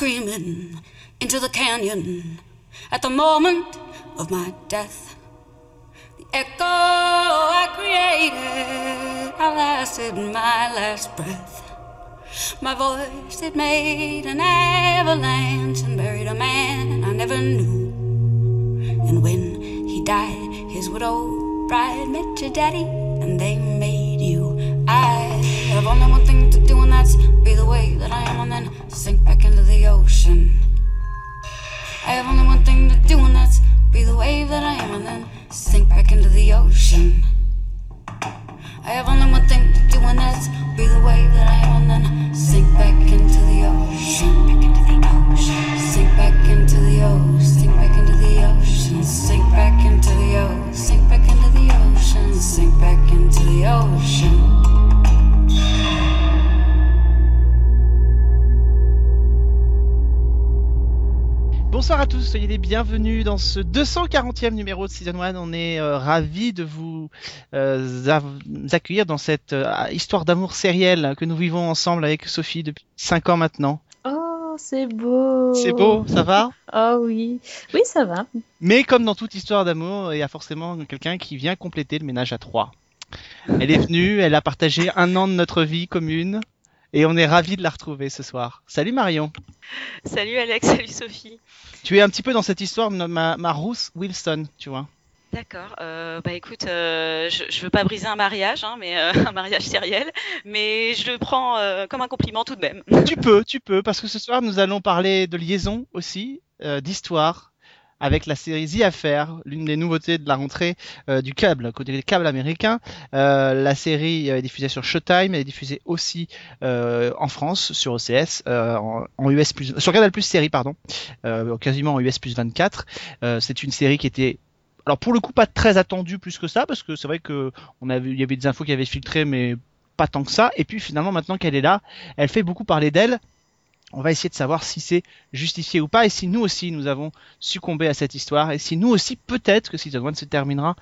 screaming into the canyon at the moment of my death. The echo I created, I lasted my last breath. My voice, it made an avalanche and buried a man I never knew. And when he died, his widow bride met your daddy, and they have only one thing to do, and that's be the way that I am, and then sink back into the ocean. I have only one thing to do, and that's be the wave that I am, and then sink back into the ocean. I have only one thing to do, and that's be the wave that I am, and then sink back into the ocean. Back into the ocean. Sink back into the ocean. Sink back into the ocean. Sink back into the ocean. Sink back into the ocean. Sink back into the ocean. Bonsoir à tous, soyez les bienvenus dans ce 240e numéro de Season 1. On est euh, ravis de vous euh, accueillir dans cette euh, histoire d'amour sérielle que nous vivons ensemble avec Sophie depuis 5 ans maintenant. Oh, c'est beau. C'est beau, ça va? Oh oui. Oui, ça va. Mais comme dans toute histoire d'amour, il y a forcément quelqu'un qui vient compléter le ménage à trois. Elle est venue, elle a partagé un an de notre vie commune et on est ravis de la retrouver ce soir. Salut Marion. Salut Alex, salut Sophie. Tu es un petit peu dans cette histoire de ma, ma Ruth Wilson, tu vois. D'accord. euh, bah écoute, euh, je, je veux pas briser un mariage, hein, mais euh, un mariage sériel, mais je le prends euh, comme un compliment tout de même. Tu peux, tu peux, parce que ce soir nous allons parler de liaison aussi, euh, d'histoire, avec la série The Affair, l'une des nouveautés de la rentrée euh, du câble, côté des câbles américains. Euh, la série euh, est diffusée sur Showtime, elle est diffusée aussi euh, en France sur OCS, euh, en, en US plus, sur Canal Plus série pardon, quasiment en US plus 24. Euh, c'est une série qui était alors pour le coup pas très attendue plus que ça parce que c'est vrai que y avait des infos qui avaient filtré mais pas tant que ça et puis finalement maintenant qu'elle est là elle fait beaucoup parler d'elle on va essayer de savoir si c'est justifié ou pas et si nous aussi nous avons succombé à cette histoire et si nous aussi peut-être que Season 1 se terminera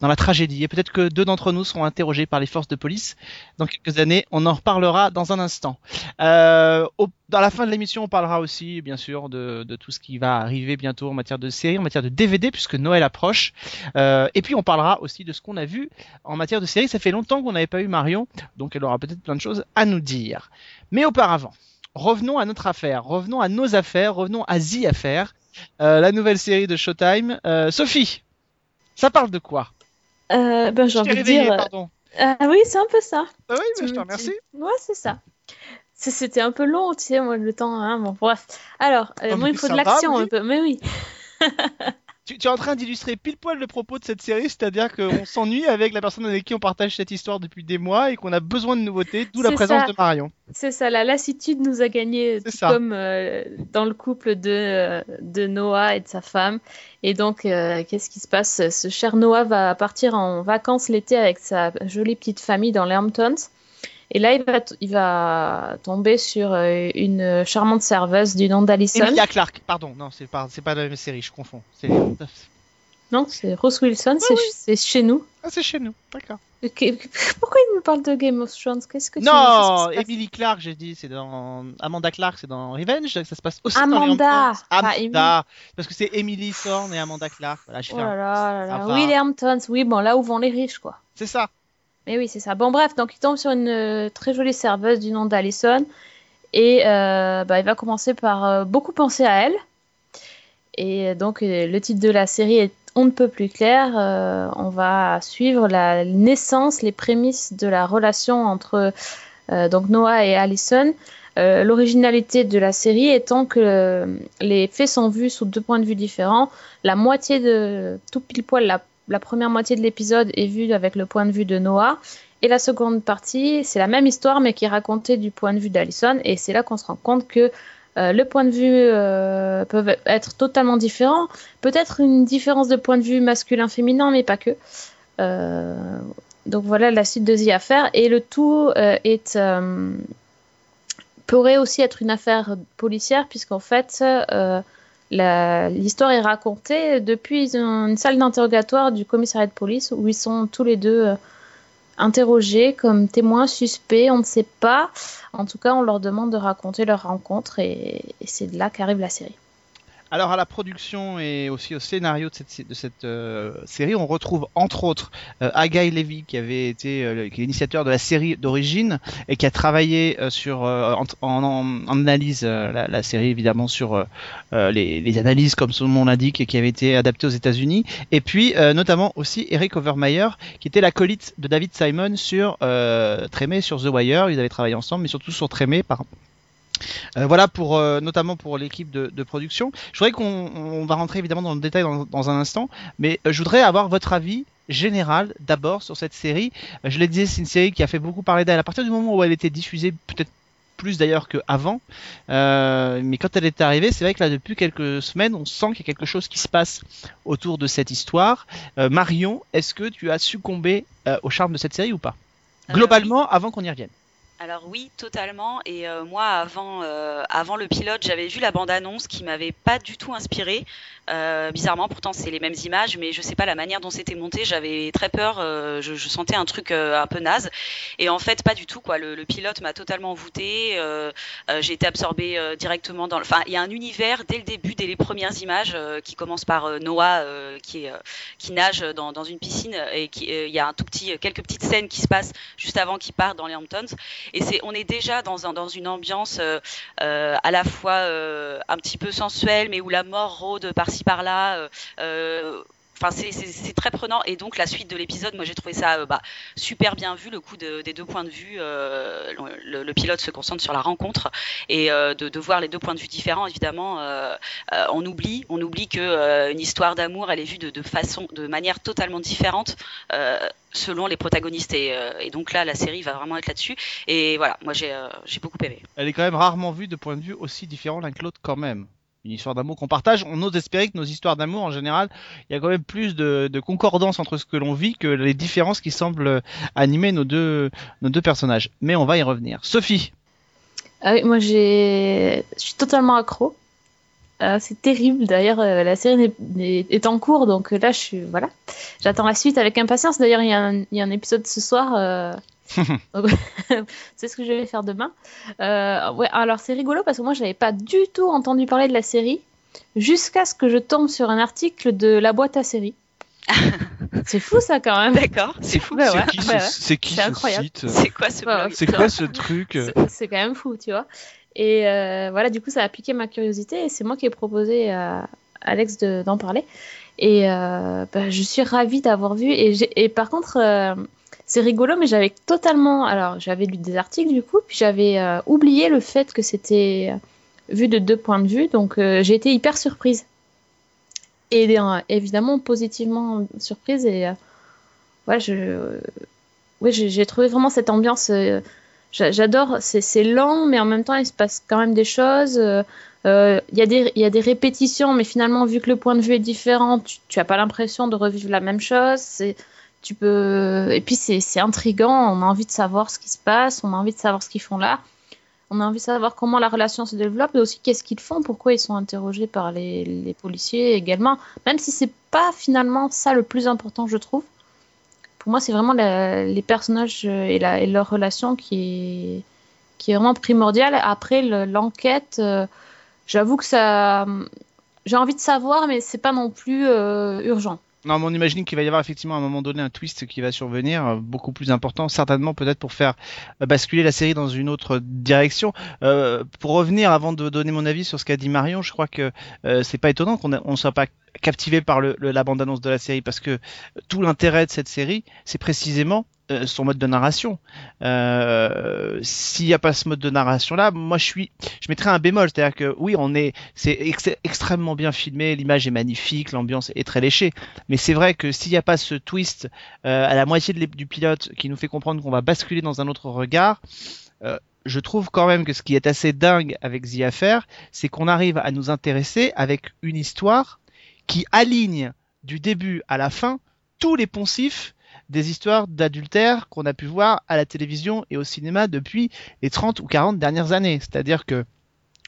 dans la tragédie et peut-être que deux d'entre nous seront interrogés par les forces de police dans quelques années. On en reparlera dans un instant. Euh, au, dans la fin de l'émission, on parlera aussi bien sûr de, de, tout ce qui va arriver bientôt en matière de séries, en matière de DVD puisque Noël approche. Euh, et puis on parlera aussi de ce qu'on a vu en matière de séries. Ça fait longtemps qu'on n'avait pas eu Marion, donc elle aura peut-être plein de choses à nous dire. Mais auparavant, revenons à notre affaire, revenons à nos affaires, revenons à The Affaire, euh, la nouvelle série de Showtime. Euh, Sophie, ça parle de quoi? Euh, ben, j'ai envie de dire. pardon. Ah oui, c'est un peu ça. Ah oui, mais je te me remercie. Ouais, c'est ça. C'était un peu long, tu sais, moi, le temps. Hein, bon, bref. Alors, moi, il faut de l'action un peu. Mais oui. Tu, tu es en train d'illustrer pile poil le propos de cette série, c'est-à-dire qu'on s'ennuie avec la personne avec qui on partage cette histoire depuis des mois et qu'on a besoin de nouveautés, d'où la présence ça. de Marion. C'est ça, la lassitude nous a gagné, C'est tout comme euh, dans le couple de, euh, de Noah et de sa femme. Et donc, euh, qu'est-ce qui se passe? Ce cher Noah va partir en vacances l'été avec sa jolie petite famille dans les Hamptons. Et là, il va, t- il va tomber sur euh, une charmante serveuse du nom d'Alison. Emilia Clarke, pardon, non, c'est pas, pas la même série, je confonds. Non, c'est Rose Wilson, c'est chez nous. ah, c'est chez nous, d'accord. Pourquoi il me parle de Game of Thrones? Qu'est-ce que tu Non, Emily Clarke, j'ai dit, c'est dans Amanda Clarke, c'est dans Revenge, ça se passe aussi dans les Amanda, pas Amanda, parce que c'est Emily Thorne et Amanda Clarke. Voilà, Oh là là là là. Les Hamptons, oui, bon, là où vont les riches, quoi. C'est ça. Mais oui, c'est ça. Bon, bref, donc il tombe sur une euh, très jolie serveuse du nom d'Alison. Et euh, bah, il va commencer par euh, beaucoup penser à elle. Et donc, le titre de la série est On ne peut plus clair. On va suivre la naissance, les prémices de la relation entre donc Noah et Allison. L'originalité de la série étant que les faits sont vus sous deux points de vue différents. La moitié de tout pile poil, la, la première moitié de l'épisode est vue avec le point de vue de Noah. Et la seconde partie, c'est la même histoire, mais qui est racontée du point de vue d'Alison. Et c'est là qu'on se rend compte que euh, le point de vue euh, peut être totalement différent. Peut-être une différence de point de vue masculin-féminin, mais pas que. Euh, donc voilà la suite de The Affair. Et le tout euh, est pourrait aussi être une affaire policière, puisqu'en fait, l'histoire est racontée depuis une salle d'interrogatoire du commissariat de police où ils sont tous les deux euh, interrogés comme témoins suspects, on ne sait pas. En tout cas, on leur demande de raconter leur rencontre et, et c'est de là qu'arrive la série. Alors à la production et aussi au scénario de cette, euh, série, on retrouve entre autres euh, Agaï Levy qui avait été euh, l'initiateur de la série d'origine et qui a travaillé euh, sur euh, en, analyse la, série évidemment sur les, analyses comme son nom l'indique et qui avait été adapté aux États-Unis. Et puis notamment aussi Eric Overmeyer qui était l'acolyte de David Simon sur Trémé sur The Wire, ils avaient travaillé ensemble mais surtout sur Trémé par euh, voilà pour euh, notamment pour l'équipe de, de production. Je voudrais qu'on on va rentrer évidemment dans le détail dans, dans un instant, mais euh, je voudrais avoir votre avis général d'abord sur cette série. Je l'ai dit, c'est une série qui a fait beaucoup parler d'elle à partir du moment où elle était diffusée, peut-être plus d'ailleurs qu'avant. Euh, mais quand elle est arrivée, c'est vrai que là depuis quelques semaines, on sent qu'il y a quelque chose qui se passe autour de cette histoire. Euh, Marion, est-ce que tu as succombé euh, au charme de cette série ou pas? Globalement, avant qu'on y revienne. Alors oui, totalement. Et euh, moi, avant, euh, avant le pilote, j'avais vu la bande-annonce qui m'avait pas du tout inspiré. Euh, bizarrement, pourtant c'est les mêmes images, mais je sais pas la manière dont c'était monté. J'avais très peur. euh, je, je sentais un truc euh, un peu naze. Et en fait, pas du tout. Quoi. Le, le pilote m'a totalement envoûté. Euh, J'ai été absorbée directement dans. le- Enfin, il y a un univers dès le début, dès les premières images, qui commence par Noah qui, qui nage dans, dans une piscine et il y a un tout petit, quelques petites scènes qui se passent juste avant qu'il parte dans les Hamptons. Et c'est, on est déjà dans, dans une ambiance euh, euh, à la fois euh, un petit peu sensuelle, mais où la mort rôde par-ci par-là. Enfin, c'est, très prenant. Et donc, la suite de l'épisode, moi, j'ai trouvé ça euh, bah, super bien vu, le coup de- des deux points de vue. euh, le, pilote se concentre sur la rencontre et euh, de, voir les deux points de vue différents, évidemment, on oublie, on oublie histoire d'amour, elle est vue de, façon, de manière totalement différente. selon les protagonistes et, donc là la série va vraiment être là-dessus et voilà moi j'ai j'ai beaucoup aimé Elle est quand même rarement vue de points de vue aussi différents l'un que l'autre quand même. Une histoire d'amour qu'on partage, on ose espérer que nos histoires d'amour en général, il y a quand même plus de, concordance entre ce que l'on vit que les différences qui semblent animer nos deux, personnages. Mais on va y revenir. Sophie, Ah oui, moi je suis totalement accro. Euh, c'est terrible. D'ailleurs, euh, la série est en cours, donc euh, là, je suis voilà. J'attends la suite avec impatience. D'ailleurs, il y, a un- épisode ce soir. euh, c'est ce que je vais faire demain. Euh, ouais, alors c'est rigolo parce que moi, je n'avais pas du tout entendu parler de la série jusqu'à ce que je tombe sur un article de la boîte à série. c'est fou ça quand même. d'accord c'est fou Bah c'est ouais, qui, ce, ouais, ce incroyable. site? C'est quoi ce Ouais, blog? Ouais. C'est quoi ce truc? C'est- quand même fou, tu vois. Et euh, voilà, du coup, ça a piqué ma curiosité et c'est moi qui ai proposé à Alex de- d'en parler. Et euh, bah, je suis ravie d'avoir vu. Et, par contre, euh, c'est rigolo, mais j'avais totalement. Alors, j'avais lu des articles du coup, puis j'avais euh, oublié le fait que c'était euh, vu de deux points de vue. Donc, euh, j'ai été hyper surprise. Et évidemment, positivement surprise. Et ouais, je. ouais, j'ai trouvé vraiment cette ambiance. J'a- J'adore, c'est lent, mais en même temps, il se passe quand même des choses. Il y, y a des répétitions, mais finalement, vu que le point de vue est différent, tu n'as pas l'impression de revivre la même chose. Tu. Et puis, c'est intriguant, on a envie de savoir ce qui se passe, on a envie de savoir ce qu'ils font là. On a envie de savoir comment la relation se développe et aussi qu'est-ce qu'ils font, pourquoi ils sont interrogés par les, policiers également. Même si c'est pas finalement ça le plus important, je trouve pour moi, c'est vraiment les personnages euh, et, leur relation qui est, vraiment primordiale. Après, le- l'enquête, euh, j'avoue que ça. J'ai envie de savoir, mais c'est pas non plus euh, urgent. Non, on imagine qu'il va y avoir effectivement à un moment donné un twist qui va survenir, euh, beaucoup plus important, certainement peut-être pour faire euh, basculer la série dans une autre direction. Euh, pour revenir, avant de donner mon avis sur ce qu'a dit Marion, je crois que euh, c'est pas étonnant qu'on ne soit pas captivé par le, le- la bande-annonce de la série, parce que tout l'intérêt de cette série, c'est précisément euh, son mode de narration. Euh, S'il n'y a pas ce mode de narration là, moi je suis, je mettrais un bémol, c'est-à-dire que oui, on est, c'est ex- extrêmement bien filmé, l'image est magnifique, l'ambiance est très léchée, mais c'est vrai que s'il n'y a pas ce twist euh, à la moitié du pilote qui nous fait comprendre qu'on va basculer dans un autre regard, euh, je trouve quand même que ce qui est assez dingue avec The Affair, c'est qu'on arrive à nous intéresser avec une histoire qui aligne du début à la fin tous les poncifs des histoires d'adultère qu'on a pu voir à la télévision et au cinéma depuis les 30 ou 40 dernières années. C'est-à-dire que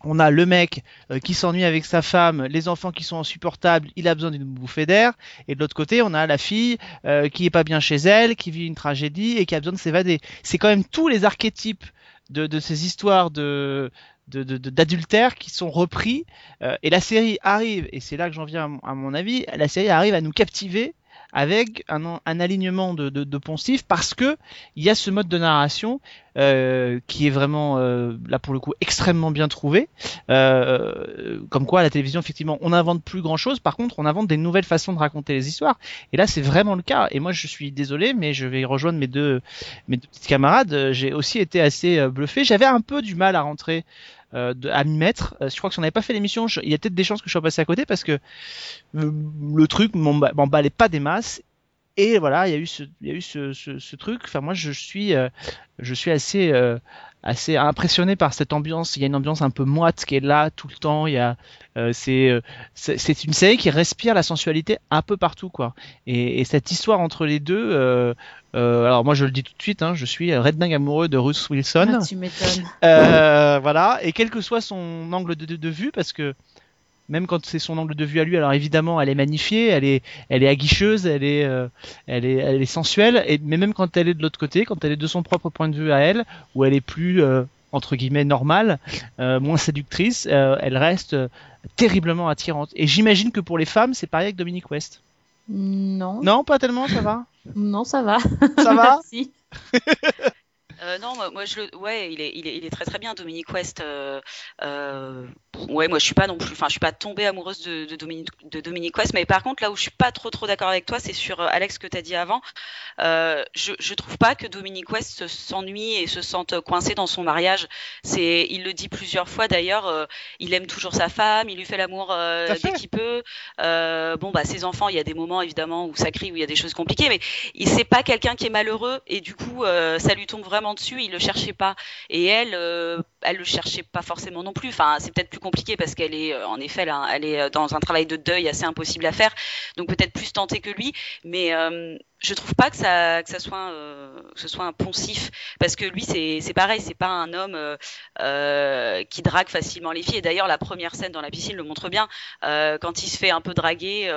on a le mec euh, qui s'ennuie avec sa femme, les enfants qui sont insupportables, il a besoin d'une bouffée d'air. Et de l'autre côté, on a la fille euh, qui est pas bien chez elle, qui vit une tragédie et qui a besoin de s'évader. C'est quand même tous les archétypes de, de ces histoires de d'adultère qui sont repris euh, et la série arrive et c'est là que j'en viens à mon avis la série arrive à nous captiver avec un, un alignement de, de, de, parce que il y a ce mode de narration euh, qui est vraiment euh, là pour le coup extrêmement bien trouvé. Euh, comme quoi à la télévision effectivement on n'invente plus grand chose, par contre on invente des nouvelles façons de raconter les histoires. Et là c'est vraiment le cas. Et moi je suis désolé mais je vais rejoindre mes deux mes deux petites camarades. J'ai aussi été assez euh, bluffé. J'avais un peu du mal à rentrer euh, de, à m'y mettre. Euh, je crois que si on n'avait pas fait l'émission, il y a peut-être des chances que je sois passé à côté parce que euh, le truc m'emballait pas des masses. Et voilà, il y a eu ce, il y a eu ce, ce, ce truc. Enfin, moi, je suis, je suis assez, assez impressionné par cette ambiance. Il y a une ambiance un peu moite qui est là tout le temps. Il y a, euh, c'est, c'est une série qui respire la sensualité un peu partout, quoi. Et, et cette histoire entre les deux. Euh, euh, alors moi, je le dis tout de suite, hein, je suis redingue amoureux de Ruth Wilson. Ah, tu m'étonnes. voilà. Et quel que soit son angle de, de, de vue, parce que même quand c'est son angle de vue à lui. Alors évidemment, elle est magnifiée, elle est, elle est aguicheuse, elle est, euh, elle est, elle est sensuelle. Et mais même quand elle est de l'autre côté, quand elle est de son propre point de vue à elle, où elle est plus euh, entre guillemets normale, euh, moins séductrice, euh, elle reste terriblement attirante. Et j'imagine que pour les femmes, c'est pareil avec Dominique West. Non. Non, pas tellement, ça va? Non, ça va. Ça va? Merci. Euh, non, moi, moi, je le, ouais, il est, il est, il est très très bien, Dominique West. Euh, euh, ouais, moi je suis pas non plus, enfin je suis pas tombée amoureuse de, de, Dominique, de Dominique West, mais par contre là où je suis pas trop trop d'accord avec toi, c'est sur Alex que tu as dit avant. Je, je trouve pas que Dominique West s'ennuie et se sente coincé dans son mariage. C'est, il le dit plusieurs fois d'ailleurs. Il aime toujours sa femme, il lui fait l'amour dès qu'il peut. bon bah ses enfants, il y a des moments évidemment où ça crie, où il y a des choses compliquées, mais il c'est pas quelqu'un qui est malheureux et du coup ça lui tombe vraiment dessus, il le cherchait pas. Et elle, euh, elle le cherchait pas forcément non plus. Enfin, c'est peut-être plus compliqué parce qu'elle est, euh, en effet, là, elle est dans un travail de deuil assez impossible à faire, donc peut-être plus tentée que lui. Mais euh, je trouve pas que ça, soit, euh, que ce soit un poncif, parce que lui, c'est, pareil, c'est pas un homme euh, euh, qui drague facilement les filles. Et d'ailleurs, la première scène dans la piscine le montre bien. Euh, quand il se fait un peu draguer,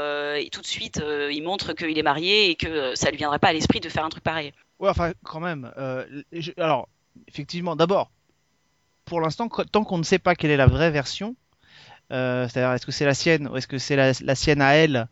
tout de suite, il montre qu'il est marié et que ça lui viendrait pas à l'esprit de faire un truc pareil. Ouais, enfin, quand même. Je, alors, effectivement, d'abord, pour l'instant, tant qu'on ne sait pas quelle est la vraie version, c'est-à-dire est-ce que c'est la sienne ou est-ce que c'est la, la sienne à elle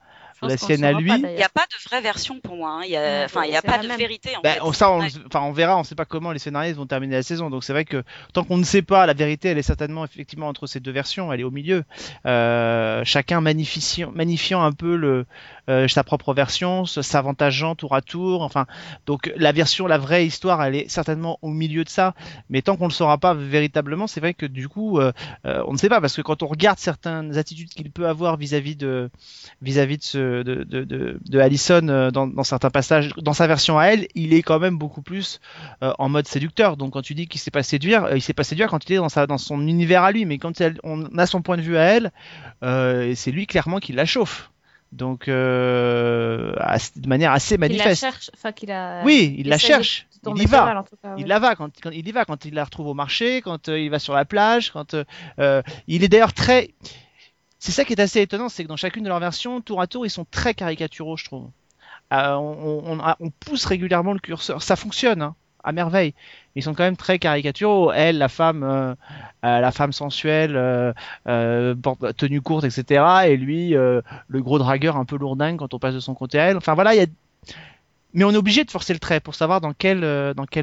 la sienne à lui? Il n'y a pas de vraie version pour moi. Hein. Il y a, enfin, il y a pas de même. vérité. En ben, fait. on, ça, on, enfin, on verra. On ne sait pas comment les scénaristes vont terminer la saison. Donc c'est vrai que tant qu'on ne sait pas, la vérité, elle est certainement effectivement entre ces deux versions. Elle est au milieu. Euh, chacun magnifiant, magnifiant un peu le, euh, sa propre version, s'avantageant tour à tour. Enfin, donc la version, la vraie histoire, elle est certainement au milieu de ça. Mais tant qu'on ne le saura pas véritablement, c'est vrai que du coup, euh, euh, on ne sait pas parce que quand on regarde certaines attitudes qu'il peut avoir vis-à-vis de vis-à-vis de, ce, de, Allison dans, certains passages, dans sa version à elle, il est quand même beaucoup plus en mode séducteur. Donc quand tu dis qu'il sait pas séduire, il sait pas séduire quand il est dans son univers à lui. Mais quand on a son point de vue à elle, c'est lui clairement qui la chauffe donc euh, de manière assez manifeste. Il la cherche, enfin a. Oui, il la cherche. Il y va. Cas, il la va quand, quand, il y va quand il la retrouve au marché, quand euh, il va sur la plage, quand euh, il est d'ailleurs très. C'est ça qui est assez étonnant, c'est que dans chacune de leurs versions, tour à tour, ils sont très caricaturaux, je trouve. Euh, on, on, on, pousse régulièrement le curseur, ça fonctionne. Hein à merveille. Ils sont quand même très caricaturaux. Elle, la femme, euh, la femme sensuelle, euh, euh, tenue courte, etc. Et lui, euh, le gros dragueur un peu lourdingue quand on passe de son côté à elle. Enfin voilà. Mais on est obligé de forcer le trait pour savoir dans quel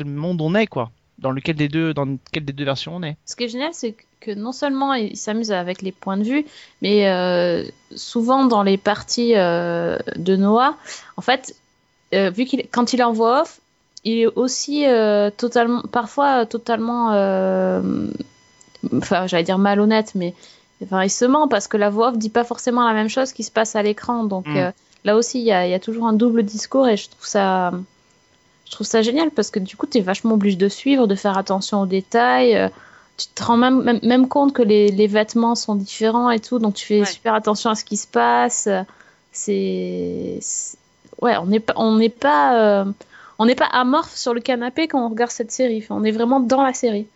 monde on est, quoi. Dans lequel des deux, dans quelle des deux versions on est. Ce qui est génial, c'est que non seulement il s'amuse avec les points de vue, mais euh, souvent dans les parties euh, de Noah, en fait, euh, vu qu'il quand il est en off, il est aussi euh, totalement, parfois totalement, euh, enfin, j'allais dire malhonnête, mais enfin, il se ment parce que la voix off dit pas forcément la même chose qui se passe à l'écran. Donc mm. euh, là aussi, il y, y a, toujours un double discours et je trouve ça, je trouve ça génial parce que du coup, tu es vachement obligé de suivre, de faire attention aux détails. tu te rends même, même, même compte que les, les, vêtements sont différents et tout, donc tu fais ouais. super attention à ce qui se passe. C'est, ouais, on n'est pas, on n'est pas on n'est pas amorphe sur le canapé quand on regarde cette série. Enfin, on est vraiment dans la série.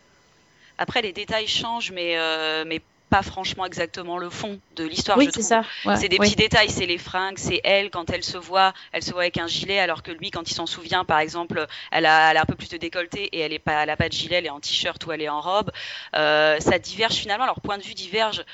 après les détails changent, mais euh, mais pas franchement exactement le fond de l'histoire. Oui, c'est ça. ouais, C'est des oui. petits détails, c'est les fringues, c'est elle quand elle se voit, elle se voit avec un gilet, alors que lui, quand il s'en souvient, par exemple, elle a, elle a un peu plus de décolleté et elle est pas, elle a pas de gilet, elle est en t-shirt ou elle est en robe. Euh, ça diverge finalement, leur point de vue diverge.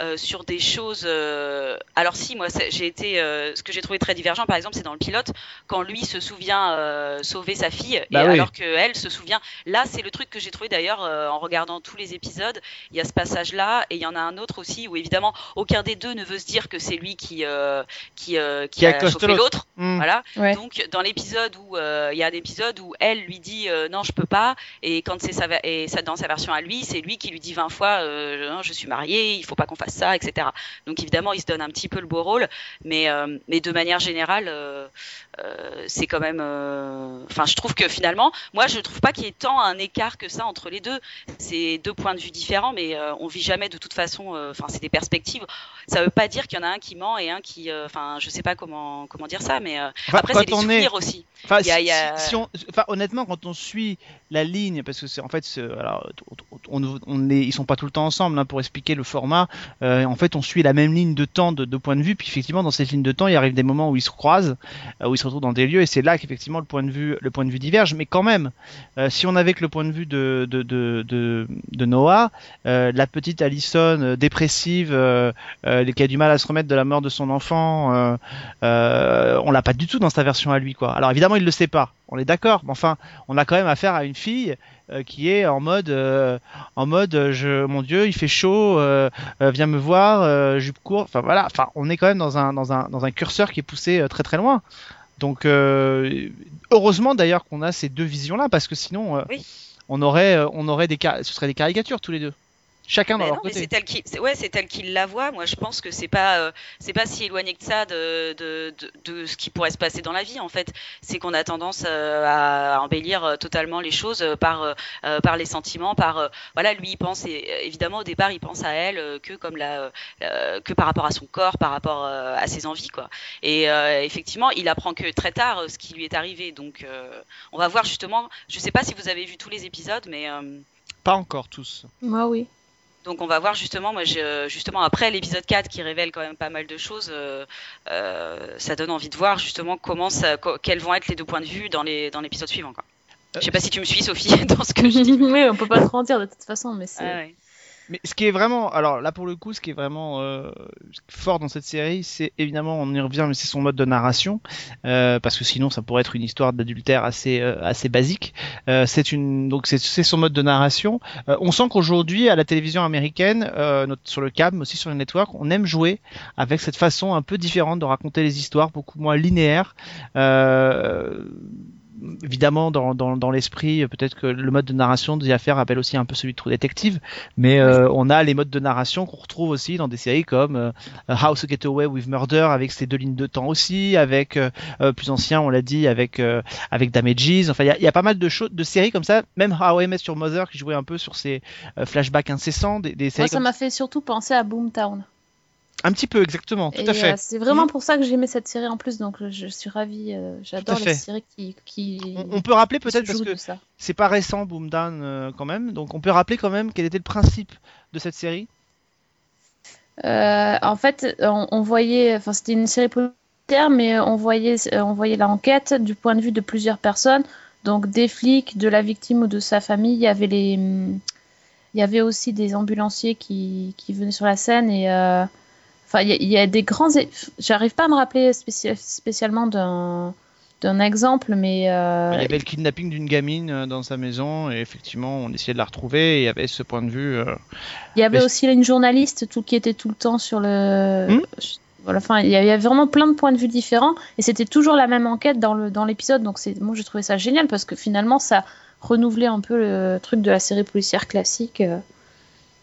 Euh, sur des choses. euh, Alors si moi j'ai été, euh, ce que j'ai trouvé très divergent par exemple, c'est dans le pilote quand lui se souvient euh, sauver sa fille Bah et oui. alors que elle se souvient. Là c'est le truc que j'ai trouvé d'ailleurs euh, en regardant tous les épisodes. Il y a ce passage là et il y en a un autre aussi où évidemment aucun des deux ne veut se dire que c'est lui qui euh, qui, euh, qui, Qui a chauffé l'autre. Hmm. Voilà. Ouais. Donc dans l'épisode où euh, il y a un épisode où elle lui dit euh, non je peux pas et quand c'est sa et ça dans sa version à lui c'est lui qui lui dit 20 fois euh, Non, je suis marié il faut pas qu'on fasse ça etc. Donc évidemment il se donne un petit peu le beau rôle mais euh, mais de manière générale euh, euh, c'est quand même enfin je trouve que finalement moi je trouve pas qu'il y ait tant un écart que ça entre les deux c'est deux points de vue différents mais on vit jamais de toute façon enfin c'est des perspectives ça veut pas dire qu'il y en a un qui ment et un qui enfin je sais pas comment comment dire ça mais Enfin, après c'est des on est- souvenirs aussi Enfin, y a- si- il y a- si- si on- enfin, honnêtement, quand on suit la ligne, parce que c'est en fait, alors, on, on, on est, ils sont pas tout le temps ensemble hein, pour expliquer le format. Euh, en fait, on suit la même ligne de temps de deux points de vue, puis effectivement, dans cette ligne de temps, il arrive des moments où ils se croisent, euh, où ils se retrouvent dans des lieux, et c'est là qu'effectivement le point de vue, le point de vue diverge. Mais quand même, euh, si on avait que le point de vue de de de, Noah, la petite Allison dépressive, qui a du mal à se remettre de la mort de son enfant. on l'a pas du tout dans sa version à lui quoi. Alors évidemment il le sait pas, on est d'accord, mais enfin on a quand même affaire à une fille euh, qui est en mode euh, en mode euh, je mon dieu il fait chaud, viens me voir, jupe courte, enfin voilà, enfin on est quand même dans un dans un dans un curseur qui est poussé très très loin. Donc heureusement d'ailleurs qu'on a ces deux visions là parce que sinon Oui. on aurait on aurait des ce serait des caricatures tous les deux. Chacun dans Mais leur non, mais côté. c'est tel qu'il, c'est- ouais, c'est tel qu'il la voit. Moi, je pense que c'est pas, euh, c'est pas si éloigné que ça de, de, de, de ce qui pourrait se passer dans la vie. En fait, c'est qu'on a tendance euh, à embellir euh, totalement les choses euh, par, euh, par les sentiments, par, euh, voilà, lui, il pense, et, évidemment, au départ, il pense à elle euh, que comme la, euh, que par rapport à son corps, par rapport euh, à ses envies, quoi. Et euh, effectivement, il apprend que très tard euh, ce qui lui est arrivé. Donc, euh, on va voir justement. Je sais pas si vous avez vu tous les épisodes, mais euh, Pas encore tous. Moi, oui. Donc on va voir justement, moi justement après l'épisode 4 qui révèle quand même pas mal de choses, euh, euh, ça donne envie de voir justement comment ça, quels vont être les deux points de vue dans les dans l'épisode suivant. Quoi. Je sais pas si tu me suis Sophie dans ce que je dis. oui, on peut pas trop en dire de toute façon, mais c'est. Ah ouais. Mais ce qui est vraiment, alors là pour le coup, ce qui est vraiment euh, fort dans cette série, c'est évidemment, on y revient, mais c'est son mode de narration, euh, parce que sinon ça pourrait être une histoire d'adultère assez euh, assez basique. Euh, c'est une, donc c'est son mode de narration. Euh, on sent qu'aujourd'hui à la télévision américaine, euh, notre- sur le câble, mais aussi sur les networks, on aime jouer avec cette façon un peu différente de raconter les histoires, beaucoup moins linéaire. Euh, évidemment dans, dans, dans l'esprit peut-être que le mode de narration de Affaire rappelle aussi un peu celui de True Detective mais euh, on a les modes de narration qu'on retrouve aussi dans des séries comme euh, How to Get Away with Murder avec ses deux lignes de temps aussi avec euh, euh, plus ancien on l'a dit avec euh, avec Damages. Enfin il y a, il y a pas mal de choses de séries comme ça. Même How I Met Your Mother qui jouait un peu sur ces euh, flashbacks incessants des, des Moi, séries ça comme m'a fait surtout penser à Boomtown. Un petit peu exactement tout Et à fait euh, c'est vraiment pour ça que j'aimais cette série en plus, donc je suis ravie. euh, J'adore les séries qui. qui... on, on peut rappeler peut-être parce que c'est pas récent Boom Down euh, quand même donc on peut rappeler quand même quel était le principe de cette série? Euh, en fait, on, on voyait, enfin, c'était une série policière, mais on voyait, on voyait l'enquête du point de vue de plusieurs personnes, donc des flics, de la victime ou de sa famille. Il y avait les, hum, il y avait aussi des ambulanciers qui, qui venaient sur la scène et, enfin, il y, a- il y a des grands. J'arrive pas à me rappeler spéci- spécialement d'un d'un exemple, mais euh, Il y avait le kidnapping d'une gamine euh, dans sa maison et effectivement on essayait de la retrouver et il y avait ce point de vue. euh, Il y avait Mais- aussi une journaliste tout, qui était tout le temps sur le. Hmm. Voilà, enfin, il y avait vraiment plein de points de vue différents et c'était toujours la même enquête dans l'épisode. Donc moi, j'ai trouvé ça génial parce que finalement, ça renouvelait un peu le truc de la série policière classique.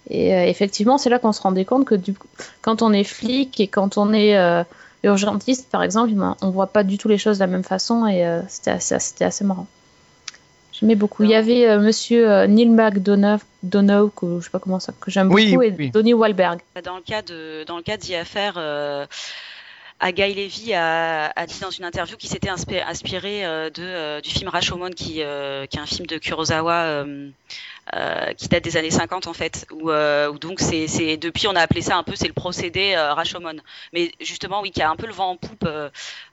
Et euh, effectivement, c'est là qu'on se rendait compte que du coup, quand on est flic et quand on est euh, urgentiste, par exemple, ben, on voit pas du tout les choses de la même façon et euh, c'était assez, c'était assez marrant. J'aimais beaucoup. Il y avait euh, Monsieur euh, Neil McDonough, Donough, que je sais pas comment ça, que j'aime Oui, beaucoup, et oui. Donnie Wahlberg. Dans le cas de dans le cas d'y affaire. Euh... Guy Levy a, a, dit dans une interview qu'il s'était inspiré, euh, de, euh, du film Rashomon, qui, euh, qui est un film de Kurosawa qui date des années 50 en fait, où, où donc c'est depuis on a appelé ça un peu c'est le procédé Rashomon, mais justement oui qui a un peu le vent en poupe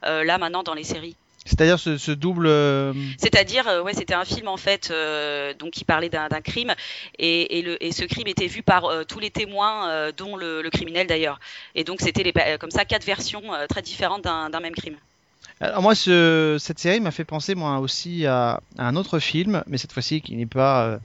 là maintenant dans les séries. C'est-à-dire ce, ce, double. Euh, C'est-à-dire, euh, ouais, c'était un film en fait, euh, donc qui parlait d'un crime et, et, le, et, ce crime était vu par euh, tous les témoins, euh, dont le, le criminel d'ailleurs. Et donc c'était comme ça quatre versions très différentes d'un même crime. Alors moi, ce, cette série m'a fait penser moi aussi à, à, un autre film, mais cette fois-ci qui n'est pas euh,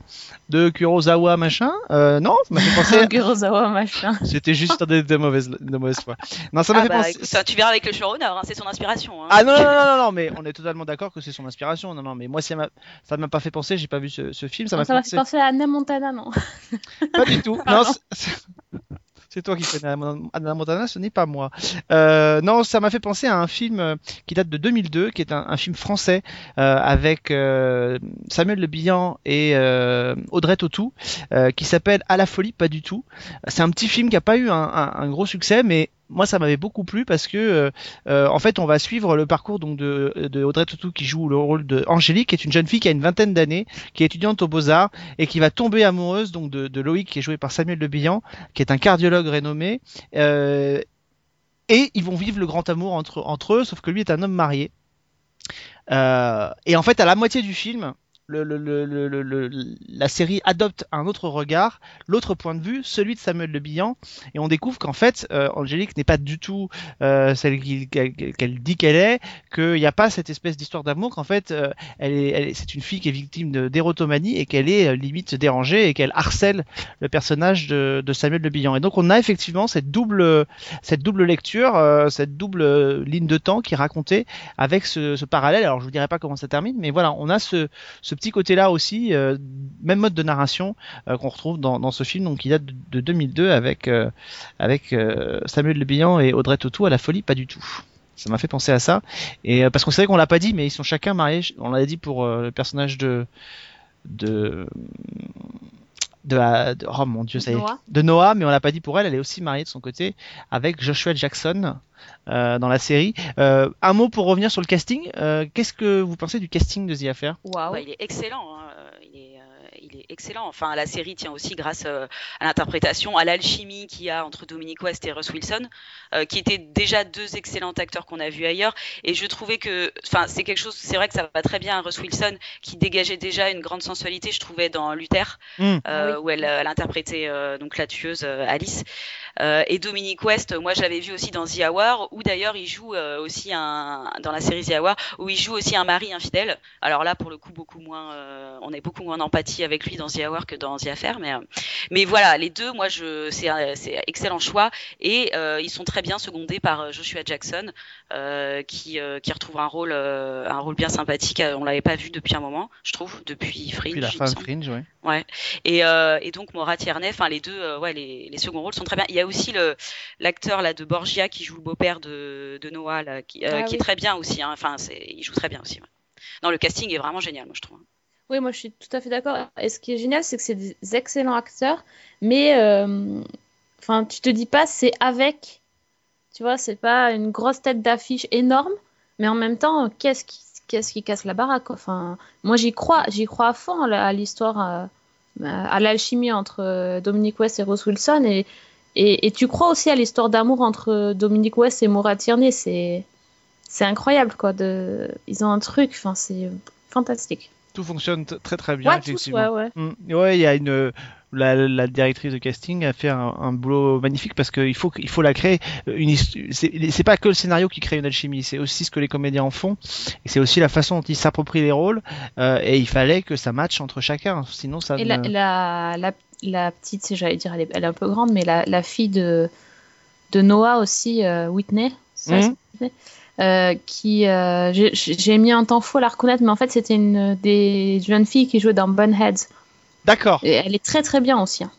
de Kurosawa machin. Euh, non, ça m'a fait penser. à... Kurosawa machin. C'était juste de, de mauvaise de mauvaise foi. Non, ça m'a ah fait bah, penser. Écoute, tu verras avec le showrunner, hein, c'est son inspiration. Hein. Ah non, non non non non, mais on est totalement d'accord que c'est son inspiration. Non non, mais moi ça m'a ça m'a pas fait penser. J'ai pas vu ce, ce film. Ça m'a fait, penser... fait penser à Anna Montana, non Pas du tout. non. C'est toi qui connais Anna Montana, ce n'est pas moi. Euh, non, ça m'a fait penser à un film euh, qui date de 2002, qui est un, un film français euh, avec euh, Samuel Le Bihan et euh, Audrey Tautou, euh, qui s'appelle À la folie, pas du tout. C'est un petit film qui a pas eu un, un, un gros succès, mais moi ça m'avait beaucoup plu parce que euh, en fait on va suivre le parcours donc de, Audrey Tautou qui joue le rôle de Angélique qui est une jeune fille qui a une vingtaine d'années qui est étudiante aux Beaux-Arts et qui va tomber amoureuse donc de, Loïc qui est joué par Samuel Le Bihan qui est un cardiologue renommé. Euh, et ils vont vivre le grand amour entre, entre eux sauf que lui est un homme marié. Euh, et en fait à la moitié du film le, le, le, la série adopte un autre regard, l'autre point de vue, celui de Samuel Le Bihan, et on découvre qu'en fait, euh, Angélique n'est pas du tout euh, celle qu'elle qu dit qu'elle est, qu'il n'y a pas cette espèce d'histoire d'amour, qu'en fait, euh, elle est, elle est, c'est une fille qui est victime d'érotomanie et qu'elle est limite dérangée et qu'elle harcèle le personnage de, de, Samuel Le Bihan. Et donc on a effectivement cette double, cette double lecture, cette double ligne de temps qui est racontée avec ce, ce, parallèle. Alors je vous dirai pas comment ça termine, mais voilà, on a ce, ce petit côté-là aussi, euh, même mode de narration euh, qu'on retrouve dans, dans, ce film, donc qui date de, de 2002 avec euh, avec Samuel Le Bihan et Audrey Tautou à la folie, pas du tout. Ça m'a fait penser à ça, et parce qu'on savait qu'on l'a pas dit, mais ils sont chacun mariés. On l'a dit pour le personnage de de de, la, de, oh mon dieu ça y est, de Noah mais on l'a pas dit pour elle. Elle est aussi mariée de son côté avec Joshua Jackson euh, dans la série euh, un mot pour revenir sur le casting euh, qu'est-ce que vous pensez du casting de The Affair? Wow. ouais, il est excellent hein. il est il est excellent. Enfin, la série tient aussi grâce euh, à l'interprétation, à l'alchimie qu'il y a entre Dominic West et Russ Wilson, euh, qui étaient déjà deux excellents acteurs qu'on a vus ailleurs. Et je trouvais que, enfin, c'est quelque chose, c'est vrai que ça va très bien à Russ Wilson, qui dégageait déjà une grande sensualité, je trouvais, dans Luther, mmh. euh, oui. où elle, elle interprétait donc la tueuse Alice. Euh, et Dominic West, moi je l'avais vu aussi dans The Hour, où d'ailleurs il joue euh, aussi un dans la série The Hour, où il joue aussi un mari infidèle. Alors là, pour le coup, beaucoup moins, euh, on est beaucoup moins d'empathie avec lui dans The Hour que dans The Affair, mais mais voilà, les deux, moi je c'est c'est excellent choix et ils sont très bien secondés par Joshua Jackson, qui qui retrouve un rôle un rôle bien sympathique. On l'avait pas vu depuis un moment, je trouve, depuis Fringe. Depuis la fin de Fringe, ouais. Ouais. Et, euh, et donc Maura Tierney, enfin les deux, euh, ouais, les, les seconds rôles sont très bien. Il y a aussi l'acteur là de Borgia qui joue le beau-père de, de Noah là, qui, euh, ah, qui oui. est très bien aussi. Hein. Enfin, il joue très bien aussi. Ouais. Non, le casting est vraiment génial, moi je trouve. Oui, moi je suis tout à fait d'accord. Et ce qui est génial, c'est que c'est des excellents acteurs, mais euh, enfin, tu te dis pas c'est avec, tu vois, c'est pas une grosse tête d'affiche énorme, mais en même temps, qu'est-ce qui qu'est-ce qui casse la baraque Enfin, moi j'y crois, j'y crois à fond à l'histoire à l'alchimie entre Dominic West et Rose Wilson et, et, et tu crois aussi à l'histoire d'amour entre Dominic West et Maura Tierney c'est c'est incroyable quoi de ils ont un truc enfin c'est fantastique. Tout fonctionne très très bien ouais, effectivement. tous, ouais, ouais. Mmh. ouais il y a une la, la, directrice de casting a fait un, un boulot magnifique parce qu'il faut il faut la créer. Une c'est pas que le scénario qui crée une alchimie c'est aussi ce que les comédiens en font. Et c'est aussi la façon dont ils s'approprient les rôles. Euh, et il fallait que ça matche entre chacun sinon ça et ne... la, la, la, la, petite j'allais dire elle est, elle est, un peu grande mais la, la fille de de Noah aussi euh, Whitney ça, mmh. Euh, qui euh, j'ai mis un temps fou à la reconnaître mais en fait c'était une des jeunes filles qui jouait dans Bunheads D'accord. Et elle est très très bien aussi. Hein.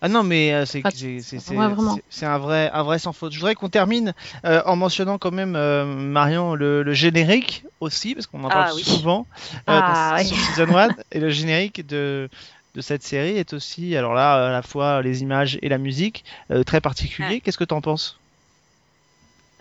Ah non, mais euh, c'est ouais, un vrai, un vrai sans faute. Je voudrais qu'on termine euh, en mentionnant quand même, euh, Marion, le, le, générique aussi, parce qu'on en parle ah, oui. souvent ah, dans, oui. sur Season 1. et le générique de, de cette série est aussi, alors là, à la fois les images et la musique, très particulier. Ouais. Qu'est-ce que tu en penses? Euh,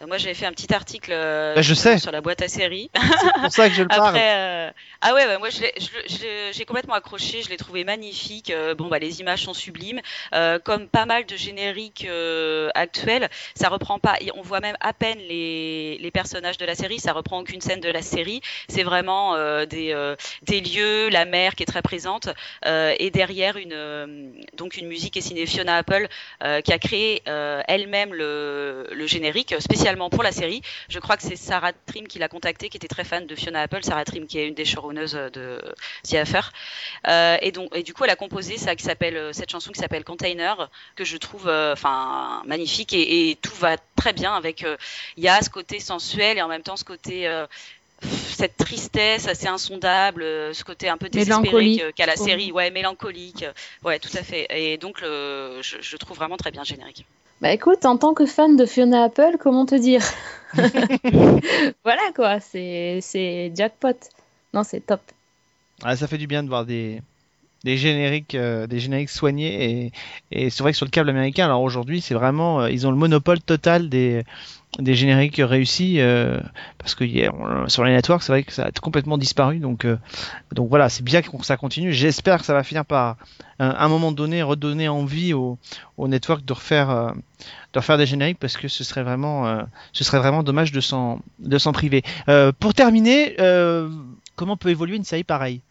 Moi, j'avais fait un petit article euh, Bah, je sais. sur la boîte à séries. C'est pour ça que je le parle. Après, euh, ah ouais, ouais, moi j'ai complètement accroché, je l'ai trouvé magnifique. Euh, bon, bah les images sont sublimes. Euh, comme pas mal de génériques euh, actuels, ça reprend pas. et On voit même à peine les, les personnages de la série. Ça reprend aucune scène de la série. C'est vraiment euh, des euh, des lieux, la mer qui est très présente, euh, et derrière une euh, donc une musique est signée Fiona Apple euh, qui a créé euh, elle-même le, le générique euh, spécialement pour la série. Je crois que c'est Sarah Trim qui l'a contactée, qui était très fan de Fiona Apple. Sarah Trim, qui est une des showrunners de The Affair. Euh, et donc, et du coup, elle a composé ça qui s'appelle euh, cette chanson qui s'appelle Container, que je trouve, euh, enfin, magnifique et, et tout va très bien avec. euh, Il y a ce côté sensuel et en même temps ce côté euh, cette tristesse assez insondable, euh, ce côté un peu désespéré qu'a la série, ouais, mélancolique, euh, ouais, tout à fait. Et donc, le, je, je trouve vraiment très bien le générique. Bah écoute, en tant que fan de Fiona Apple, comment te dire? Voilà quoi, c'est c'est jackpot. Non, c'est top. Ah, ça fait du bien de voir des, des génériques, euh, des génériques soignés et, et c'est vrai que sur le câble américain, alors aujourd'hui, c'est vraiment, euh, ils ont le monopole total des, des génériques réussis euh, parce que on- sur les networks, c'est vrai que ça a complètement disparu. Donc, euh, donc voilà, c'est bien que ça continue. J'espère que ça va finir par, euh, à un moment donné, redonner envie aux au networks de refaire, euh, de refaire des génériques parce que ce serait vraiment, euh, ce serait vraiment dommage de s'en, de s'en priver. Euh, pour terminer, comment peut évoluer une série pareille?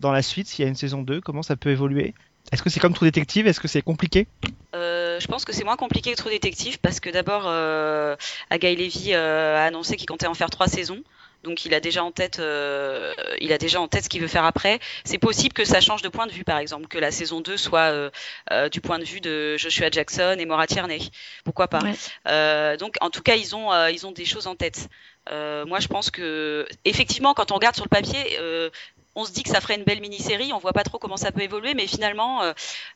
Dans la suite s'il y a une saison 2 Comment ça peut évoluer? Est-ce que c'est comme True Detective? Est-ce que c'est compliqué? Euh, je pense que c'est moins compliqué que True Détective parce que d'abord, euh, Agaï Levy euh, a annoncé qu'il comptait en faire trois saisons. Donc il a déjà en tête, euh, il a déjà en tête ce qu'il veut faire après. C'est possible que ça change de point de vue, par exemple, que la saison 2 soit euh, euh, du point de vue de Joshua Jackson et Maura Tierney. Pourquoi pas? Ouais. Euh, Donc en tout cas, ils ont, euh, ils ont des choses en tête. Euh, moi, je pense que effectivement, quand on regarde sur le papier. On se dit que ça ferait une belle mini-série, on voit pas trop comment ça peut évoluer, mais finalement, euh,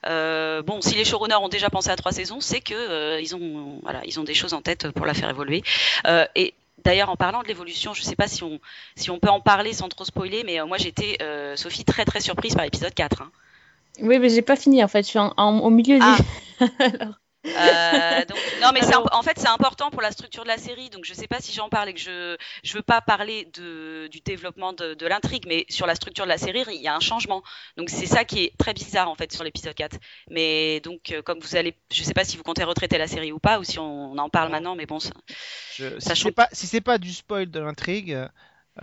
euh, bon, si les showrunners ont déjà pensé à trois saisons, c'est que euh, ils ont, voilà, ils ont des choses en tête pour la faire évoluer. Euh, et d'ailleurs, en parlant de l'évolution, je sais pas si on, si on peut en parler sans trop spoiler, mais moi j'étais, Sophie, très très surprise par l'épisode 4. hein. Oui, mais j'ai pas fini en fait, je suis en- en- au milieu Ah. du. Euh, donc, non, mais Alors- en fait c'est important pour la structure de la série, donc je sais pas si j'en parle et que je je veux pas parler de du développement de, de l'intrigue, mais sur la structure de la série il y a un changement. Donc c'est ça qui est très bizarre en fait sur l'épisode 4. Mais donc euh, comme vous allez, je sais pas si vous comptez retraiter la série ou pas ou si on, on en parle maintenant, mais bon, ça- Je- Ça Si c'est pas, si c'est pas du spoil de l'intrigue,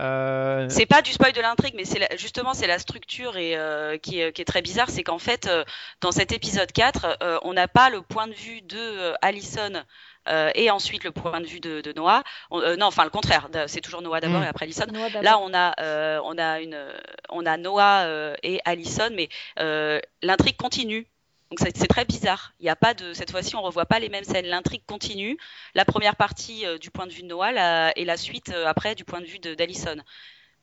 euh, C'est pas du spoil de l'intrigue, mais c'est la- justement c'est la structure et euh, qui, est, qui est très bizarre, c'est qu'en fait euh, dans cet épisode 4, euh, on n'a pas le point de vue de euh, Allison euh, et ensuite le point de vue de, de Noah. On- euh, non, enfin le contraire, c'est toujours Noah d'abord Mm. et après Allison. Là, on a, euh, on a une, on a Noah euh, et Allison, mais euh, l'intrigue continue. Donc c'est très bizarre. Il n'y a pas de cette fois-ci, on revoit pas les mêmes scènes. L'intrigue continue. La première partie euh, du point de vue de Noah la- et la suite euh, après du point de vue d'Allison.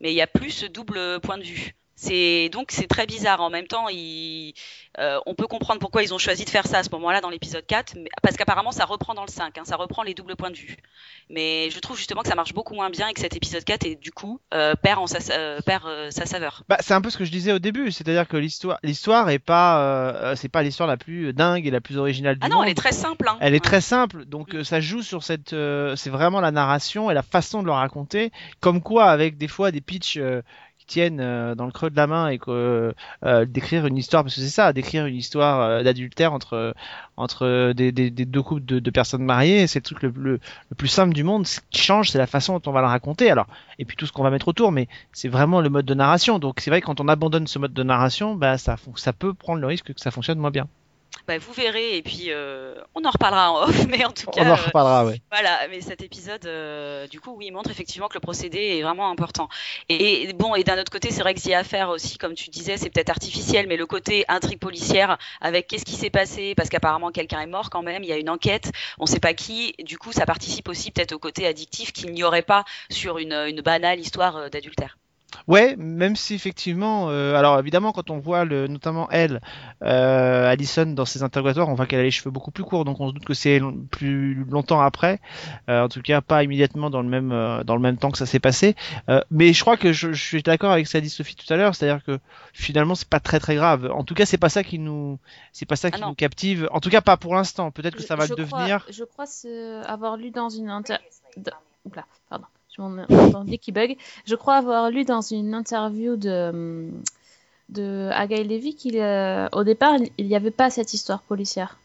Mais il n'y a plus ce double point de vue. C'est donc c'est très bizarre. En même temps, il, euh, on peut comprendre pourquoi ils ont choisi de faire ça à ce moment-là dans l'épisode 4, mais- parce qu'apparemment ça reprend dans le 5, hein, ça reprend les doubles points de vue. Mais je trouve justement que ça marche beaucoup moins bien et que cet épisode 4 et du coup euh, perd, en sa, euh, perd sa saveur. bah, c'est un peu ce que je disais au début, c'est-à-dire que l'histoire, l'histoire est pas, c'est pas l'histoire la plus dingue et la plus originale du Ah non, monde. elle est très simple. Hein. Elle est très simple, donc Mm. ça joue sur cette, c'est vraiment la narration et la façon de le raconter, comme quoi avec des fois des pitchs tiennent euh, dans le creux de la main et que euh, d'écrire une histoire, parce que c'est ça, d'écrire une histoire euh, d'adultère entre des, deux couples de, personnes mariées, c'est le truc le, plus simple du monde. Ce qui change, c'est la façon dont on va le raconter. Alors, et puis tout ce qu'on va mettre autour, mais c'est vraiment le mode de narration. Donc c'est vrai que quand on abandonne ce mode de narration, bah ça, ça peut prendre le risque que ça fonctionne moins bien. Bah, vous verrez et puis euh, on en reparlera en off, mais en tout cas. On en euh, reparlera, ouais. Voilà, mais cet épisode, euh, du coup, oui, montre effectivement que le procédé est vraiment important. Et, et bon, et d'un autre côté, c'est vrai que y a à faire aussi, comme tu disais, c'est peut-être artificiel, mais le côté intrigue policière, avec qu'est-ce qui s'est passé, parce qu'apparemment quelqu'un est mort quand même, il y a une enquête, on sait pas qui, du coup, ça participe aussi peut-être au côté addictif qu'il n'y aurait pas sur une, une banale histoire euh, d'adultère. Ouais, même si effectivement, euh, alors évidemment quand on voit le, notamment elle, euh, Allison dans ses interrogatoires, on voit qu'elle a les cheveux beaucoup plus courts, donc on se doute que c'est long- plus longtemps après. Euh, en tout cas, pas immédiatement dans le même euh, dans le même temps que ça s'est passé. Euh, mais je crois que je, je suis d'accord avec ce qu'a dit Sophie tout à l'heure, c'est-à-dire que finalement c'est pas très très grave. En tout cas, c'est pas ça qui nous c'est pas ça qui Ah nous captive. En tout cas, pas pour l'instant. Peut-être que ça va je le crois- devenir. je crois avoir lu dans une inter... de- Oula, pardon, je m'en entendais qui bug. Je crois avoir lu dans une interview de, de Agaï Levy qu'il, euh, au départ, il n'y avait pas cette histoire policière.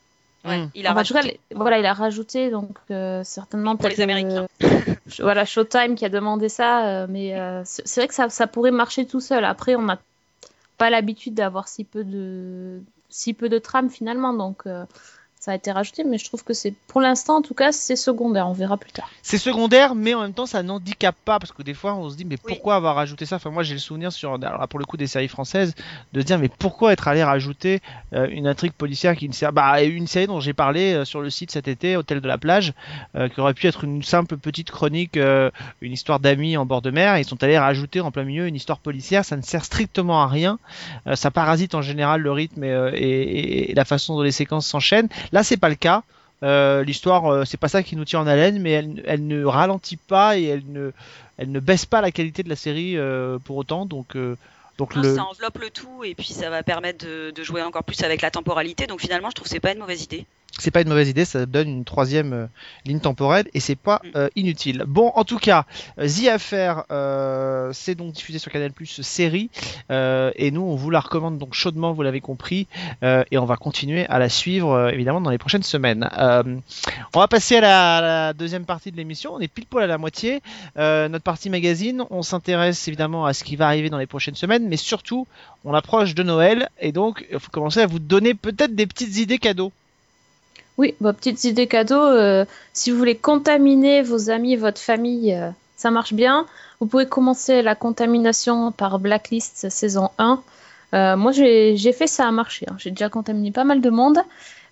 Ouais, Mm. il a en cas, rajouté. les- voilà, il a rajouté, donc euh, certainement Pour les peut-être, Américains. euh, voilà, Showtime qui a demandé ça, euh, mais euh, c'est c'est vrai que ça, ça pourrait marcher tout seul. Après, on n'a pas l'habitude d'avoir si peu de si peu de trames finalement, donc euh, ça a été rajouté, mais je trouve que c'est pour l'instant, en tout cas, c'est secondaire. On verra plus tard. C'est secondaire, mais en même temps, ça n'handicape pas parce que des fois, on se dit, mais Oui. pourquoi avoir rajouté ça? Enfin, moi, j'ai le souvenir sur, alors là, pour le coup, des séries françaises, de se dire, mais pourquoi être allé rajouter euh, une intrigue policière qui ne sert, bah, une série dont j'ai parlé euh, sur le site cet été, Hôtel de la plage, euh, qui aurait pu être une simple petite chronique, euh, une histoire d'amis en bord de mer. Ils sont allés rajouter en plein milieu une histoire policière. Ça ne sert strictement à rien. Euh, ça parasite en général le rythme et, euh, et- et la façon dont les séquences s'enchaînent. Là, c'est pas le cas. Euh, L'histoire, euh, c'est pas ça qui nous tient en haleine, mais elle, elle ne ralentit pas et elle ne, elle ne baisse pas la qualité de la série euh, pour autant. Donc, donc Non, le, Ça enveloppe le tout et puis ça va permettre de, de jouer encore plus avec la temporalité. Donc finalement, je trouve que c'est pas une mauvaise idée. C'est pas une mauvaise idée, ça donne une troisième euh, ligne temporelle et c'est pas euh, inutile. Bon, en tout cas, euh, The Affair, c'est donc diffusé sur Canal Plus série et nous on vous la recommande donc chaudement, vous l'avez compris, et on va continuer à la suivre évidemment dans les prochaines semaines. On va passer à la, à la deuxième partie de l'émission, on est pile poil à la moitié. Notre partie magazine, on s'intéresse évidemment à ce qui va arriver dans les prochaines semaines, mais surtout on approche de Noël et donc il faut commencer à vous donner peut-être des petites idées cadeaux. Oui, vos petites idées cadeaux. euh, si vous voulez contaminer vos amis, votre famille, euh, ça marche bien. Vous pouvez commencer la contamination par Blacklist saison 1. Euh, moi, j'ai fait ça a marché. hein. J'ai déjà contaminé pas mal de monde.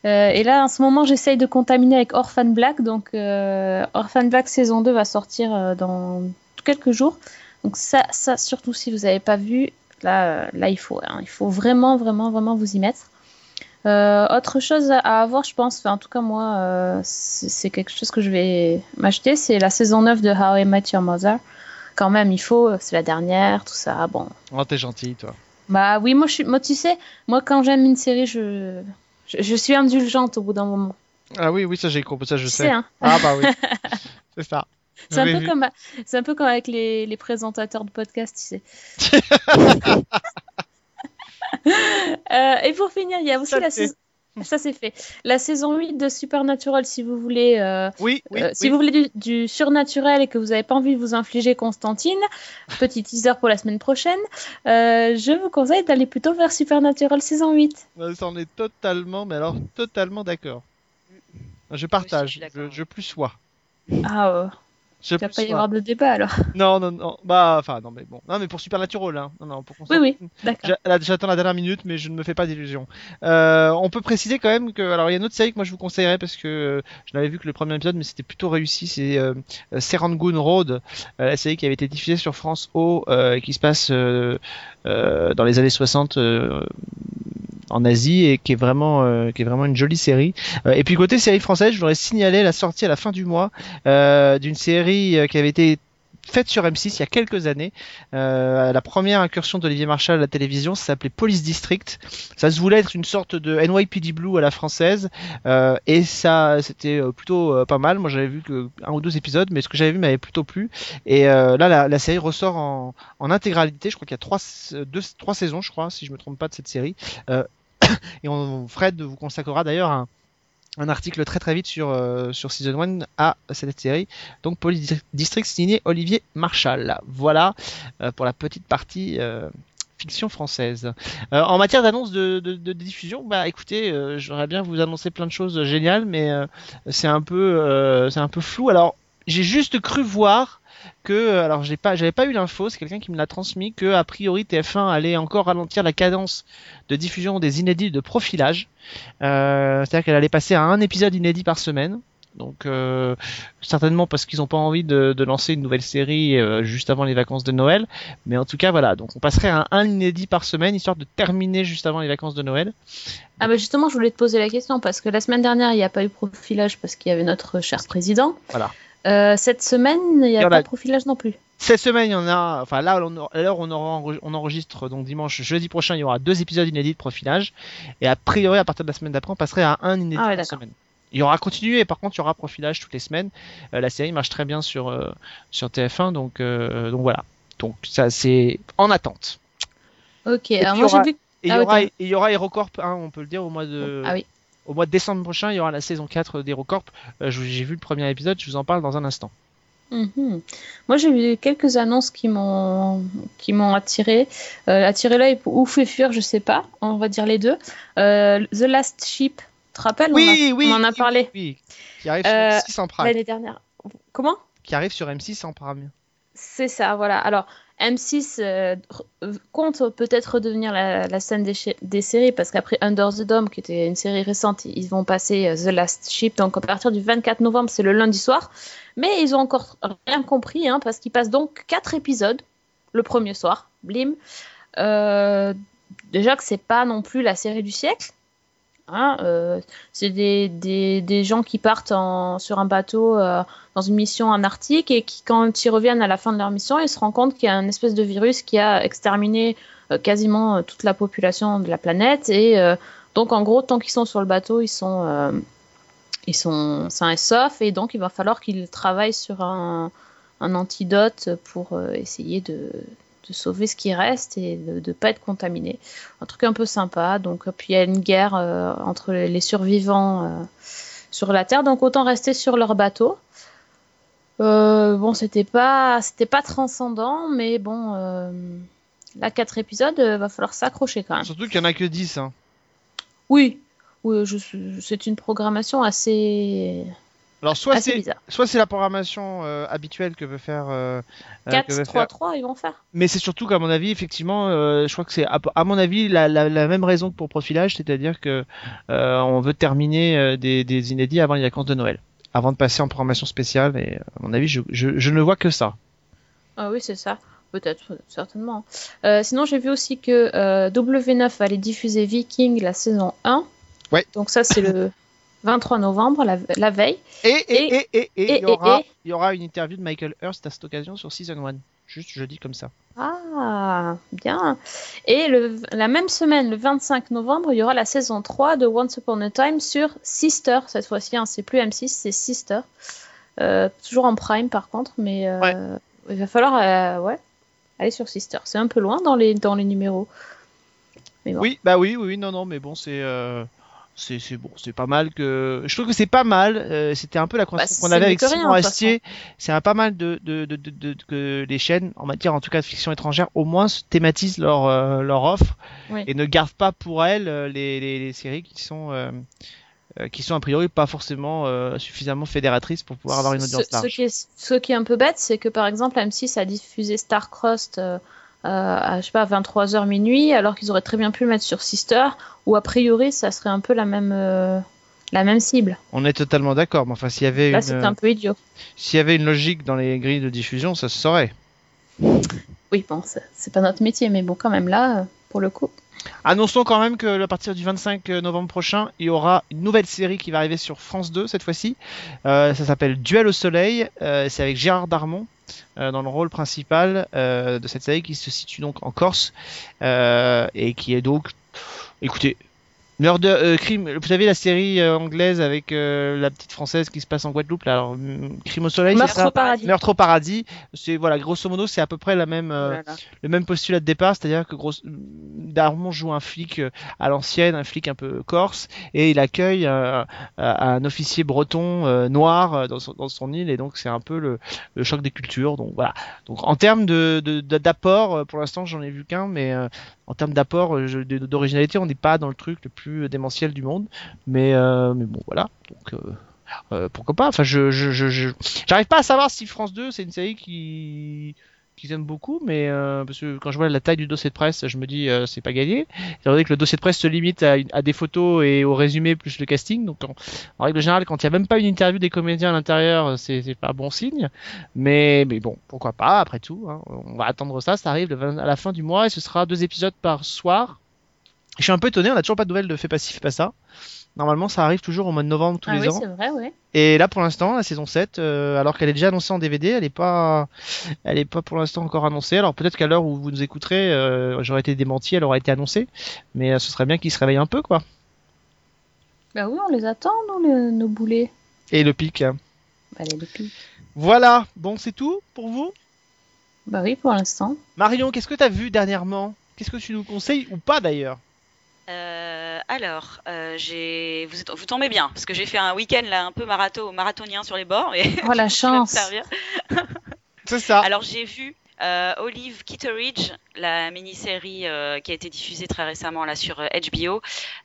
Et là, en ce moment, j'essaye de contaminer avec Orphan Black. Donc, Orphan Black saison 2 va sortir dans quelques jours. Donc, ça, ça surtout si vous n'avez pas vu, là, là il, faut, hein, il faut vraiment, vraiment, vraiment vous y mettre. Euh, autre chose à avoir, je pense, enfin, en tout cas moi, euh, c'est quelque chose que je vais m'acheter, c'est la saison 9 de How I Met Your Mother. Quand même, il faut, c'est la dernière, tout ça, bon. Oh, t'es gentil, toi. Bah oui, moi, je suis, moi tu sais, moi quand j'aime une série, je, je, je suis indulgente au bout d'un moment. Ah oui, oui, ça j'ai compris, ça je tu sais. sais, hein. Ah bah oui, c'est ça. C'est un, peu vu. comme, c'est un peu comme avec les, les présentateurs de podcast, tu sais. Euh, et pour finir, il y a aussi Ça, la c'est- saison... Ça c'est fait. La saison 8 de Supernatural, si vous voulez euh, Oui, oui, Euh, oui. Si vous voulez du, du surnaturel et que vous n'avez pas envie de vous infliger Constantine, petit teaser pour la semaine prochaine, euh, je vous conseille d'aller plutôt vers Supernatural saison 8. Euh, Ça, on est totalement, mais alors totalement d'accord. Je je partage, je, d'accord. je plus sois. Ah, Je il va pas y avoir de débat alors. Non, non, non. Bah, enfin, non, mais bon. Non, mais pour Supernatural, hein. Non, non, pour Oui, oui, d'accord. J'attends la dernière minute, mais je ne me fais pas d'illusions. Euh, on peut préciser quand même que, alors il y a une autre série que moi je vous conseillerais parce que euh, je n'avais vu que le premier épisode, mais c'était plutôt réussi. C'est euh, euh, Serangoon Road, euh, la série qui avait été diffusée sur France O euh, et qui se passe dans les années 60 euh, en Asie et qui est vraiment, euh, qui est vraiment une jolie série. Euh, et puis côté série française, je voudrais signaler la sortie à la fin du mois euh, d'une série euh, qui avait été faite sur M6 il y a quelques années. Euh, la première incursion d'Olivier Marchal à la télévision, ça s'appelait Police District. Ça se voulait être une sorte de NYPD Blue à la française, euh, et ça, c'était euh, plutôt euh, pas mal. Moi, j'avais vu que un ou deux épisodes, mais ce que j'avais vu m'avait plutôt plu. Et euh, là, la, la série ressort en, en intégralité. Je crois qu'il y a trois, deux, trois saisons, je crois, si je me trompe pas de cette série. Euh, et on, Fred vous consacrera d'ailleurs un, un article très très vite sur, euh, Season 1 à cette série. Donc Police District signé Olivier Marchal. Voilà euh, pour la petite partie euh, fiction française. En matière d'annonce de, diffusion, bah écoutez, j'aimerais bien vous annoncer plein de choses géniales, mais c'est un c'est un peu flou. Alors j'ai juste cru voir que alors j'ai pas j'avais pas eu l'info, c'est quelqu'un qui me l'a transmis que a priori TF1 allait encore ralentir la cadence de diffusion des inédits de profilage. Euh, C'est-à-dire qu'elle allait passer à un épisode inédit par semaine. Donc euh, certainement parce qu'ils n'ont pas envie de, de, lancer une nouvelle série euh, juste avant les vacances de Noël. Mais en tout cas voilà, donc on passerait à un inédit par semaine histoire de terminer juste avant les vacances de Noël. Ah bah justement, je voulais te poser la question parce que la semaine dernière il n'y a pas eu profilage parce qu'il y avait notre cher président. Voilà. Euh, cette semaine il n'y a y pas a- de profilage non plus. Cette semaine, il y en a. Enfin là, on, alors on, aura enre- on enregistre donc dimanche, jeudi prochain, il y aura deux épisodes inédits de profilage. Et a priori, à partir de la semaine d'après, on passerait à un inédit Ah ouais, par semaine. Il y aura continué, par contre, il y aura profilage toutes les semaines. Euh, la série marche très bien sur euh, sur TF1, donc euh, donc voilà. Donc ça, c'est en attente. Ok, alors il y moi j'ai aura- vu. Et il y Ah, aura, et il y aura HeroCorp 1, on peut le dire, au mois de, Ah oui. Au mois de décembre prochain, il y aura la saison 4 d'HeroCorp. Euh, J'ai vu le premier épisode, je vous en parle dans un instant. Mhm. Moi, j'ai vu quelques annonces qui m'ont qui m'ont attiré, euh, attiré l'œil ou fait fuir, je sais pas. On va dire les deux. Euh, The Last Ship, tu te rappelles? On Oui, a- oui, on en a oui, parlé oui, qui arrive sur Euh, M6 en Prime. l'année dernière. Comment? Qui arrive sur M6 en Prime. C'est ça, voilà. Alors, M6 euh, compte peut-être redevenir la, scène des séries parce qu'après Under the Dome, qui était une série récente, ils vont passer euh, The Last Ship. Donc, à partir du 24 novembre, c'est le lundi soir. Mais ils ont encore rien compris hein, parce qu'ils passent donc quatre épisodes le premier soir. Blim. Euh, déjà que c'est pas non plus la série du siècle. Hein, euh, c'est des, des, gens qui partent en, sur un bateau euh, dans une mission en Arctique et qui, quand ils reviennent à la fin de leur mission, ils se rendent compte qu'il y a une espèce de virus qui a exterminé euh, quasiment toute la population de la planète. Et donc, en gros, tant qu'ils sont sur le bateau, ils sont, ils sont sains et saufs. Et donc, il va falloir qu'ils travaillent sur un, un antidote pour essayer de, de sauver ce qui reste et de ne pas être contaminé. Un truc un peu sympa. Donc, euh, puis il y a une guerre euh, entre les survivants euh, sur la Terre. Donc, autant rester sur leur bateau. Euh, bon, c'était pas, c'était pas transcendant, mais bon, là, quatre épisodes, va falloir s'accrocher quand même. Surtout qu'il y en a que 10. Hein. Oui, oui, c'est une programmation assez, Alors soit c'est soit c'est la programmation euh, habituelle que veut faire euh, euh, 4, que veut 3, faire- 3, ils vont faire. mais c'est surtout qu'à mon avis effectivement euh, je crois que c'est à, à mon avis la, la, la même raison que pour profilage c'est-à-dire que euh, on veut terminer euh, des, des inédits avant les vacances de Noël avant de passer en programmation spéciale et à mon avis je, je, je ne vois que ça Ah oui, c'est ça. Peut-être, certainement. Euh, sinon, j'ai vu aussi que euh, W9 va aller diffuser Viking la saison 1. Ouais. Donc ça, c'est le 23 novembre, la, la veille. et et et et, et, et- il y aura une interview de Michael Hurst à cette occasion sur season 1 juste je dis comme ça Ah, bien. Et le, la même semaine, le 25 novembre, il y aura la saison 3 de Once Upon a Time sur Sister. Cette fois-ci, hein, c'est plus M6, c'est Sister. Euh, toujours en prime par contre, mais euh, Ouais. il va falloir euh, ouais, aller sur Sister. C'est un peu loin dans les, dans les numéros. Mais bon. Oui, bah oui, oui, oui, non, non, mais bon, c'est, c'est, c'est bon, c'est pas mal que. Je trouve que c'est pas mal. euh, c'était un peu la conversation qu'on c'est avait avec Simon Astier. C'est un pas mal de, de, de, de, de- que les chaînes, en matière en tout cas de fiction étrangère, au moins se thématisent leur, euh, leur offre Oui. et ne gardent pas pour elles euh, les, les, les séries qui sont, euh, euh, qui sont a priori pas forcément euh, suffisamment fédératrices pour pouvoir avoir une Ce- audience ce, large. qui est, ce qui est un peu bête, c'est que par exemple, M6 a diffusé Starcrossed à, je sais pas, 23h minuit, alors qu'ils auraient très bien pu le mettre sur Sister, où a priori, ça serait un peu la même, euh, la même cible. On est totalement d'accord, mais enfin, s'il y avait Là, une, c'est un peu idiot. s'il y avait une logique dans les grilles de diffusion, ça se saurait. Oui, bon, c'est pas notre métier, mais bon, quand même là, euh, pour le coup. Annonçons quand même que à partir du 25 novembre prochain, il y aura une nouvelle série qui va arriver sur France 2 cette fois-ci. Euh, ça s'appelle Duel au soleil. Euh, c'est avec Gérard Darmon euh, dans le rôle principal euh, de cette série qui se situe donc en Corse euh, et qui est donc, écoutez, Murder, euh, crime. Vous savez la série euh, anglaise avec euh, la petite française qui se passe en Guadeloupe là, alors, hum, Crime au soleil, Meurtre ça au paradis. Meurtre au paradis. C'est voilà, grosso modo, c'est à peu près la même. euh, Voilà. le même postulat de départ, c'est-à-dire que grosse... Darmon joue un flic euh, à l'ancienne, un flic un peu corse, et il accueille euh, un officier breton euh, noir dans son, dans son île, et donc c'est un peu le, le choc des cultures. Donc voilà. Donc en termes de d'apport, pour l'instant j'en ai vu qu'un, mais euh, en termes d'apport, euh, d'originalité, on n'est pas dans le truc le plus démentiel du monde, mais euh, mais bon voilà. Donc euh, pourquoi pas? Enfin, je- j'arrive pas à savoir si France 2 c'est une série qui qu'ils aiment beaucoup, mais euh, parce que quand je vois la taille du dossier de presse, je me dis euh, c'est pas gagné. Étant donné que le dossier de presse se limite à, des photos et au résumé plus le casting, donc en, règle générale, quand il y a même pas une interview des comédiens à l'intérieur, c'est c'est pas bon signe. Mais mais bon, pourquoi pas après tout. hein. on va attendre ça. Ça arrive le 20 à la fin du mois et ce sera deux épisodes par soir. Je suis un peu étonné, on a toujours pas de nouvelles de Fais pas pas ça. Normalement, ça arrive toujours au mois de novembre tous Ah les oui, ans. c'est vrai, ouais. Et là, pour l'instant, la saison 7, euh, alors qu'elle est déjà annoncée en DVD, elle est pas, elle est pas pour l'instant encore annoncée. Alors peut-être qu'à l'heure où vous nous écouterez, euh, j'aurais été démenti, elle aurait été annoncée. Mais euh, ce serait bien qu'ils se réveillent un peu, quoi. Bah oui, on les attend, nous, nos boulets. Et le pic. hein. Bah. Voilà. Bon, c'est tout pour vous? Bah oui, pour l'instant. Marion, qu'est-ce que t'as vu dernièrement? Qu'est-ce que tu nous conseilles ou pas d'ailleurs? Euh, alors, euh, j'ai vous, êtes- vous tombez bien parce que j'ai fait un week-end là un peu marathon, marathonien sur les bords. Mais Oh la chance. C'est ça. Alors j'ai vu euh, Olive Kitteridge, la mini-série euh, qui a été diffusée très récemment là sur euh, HBO,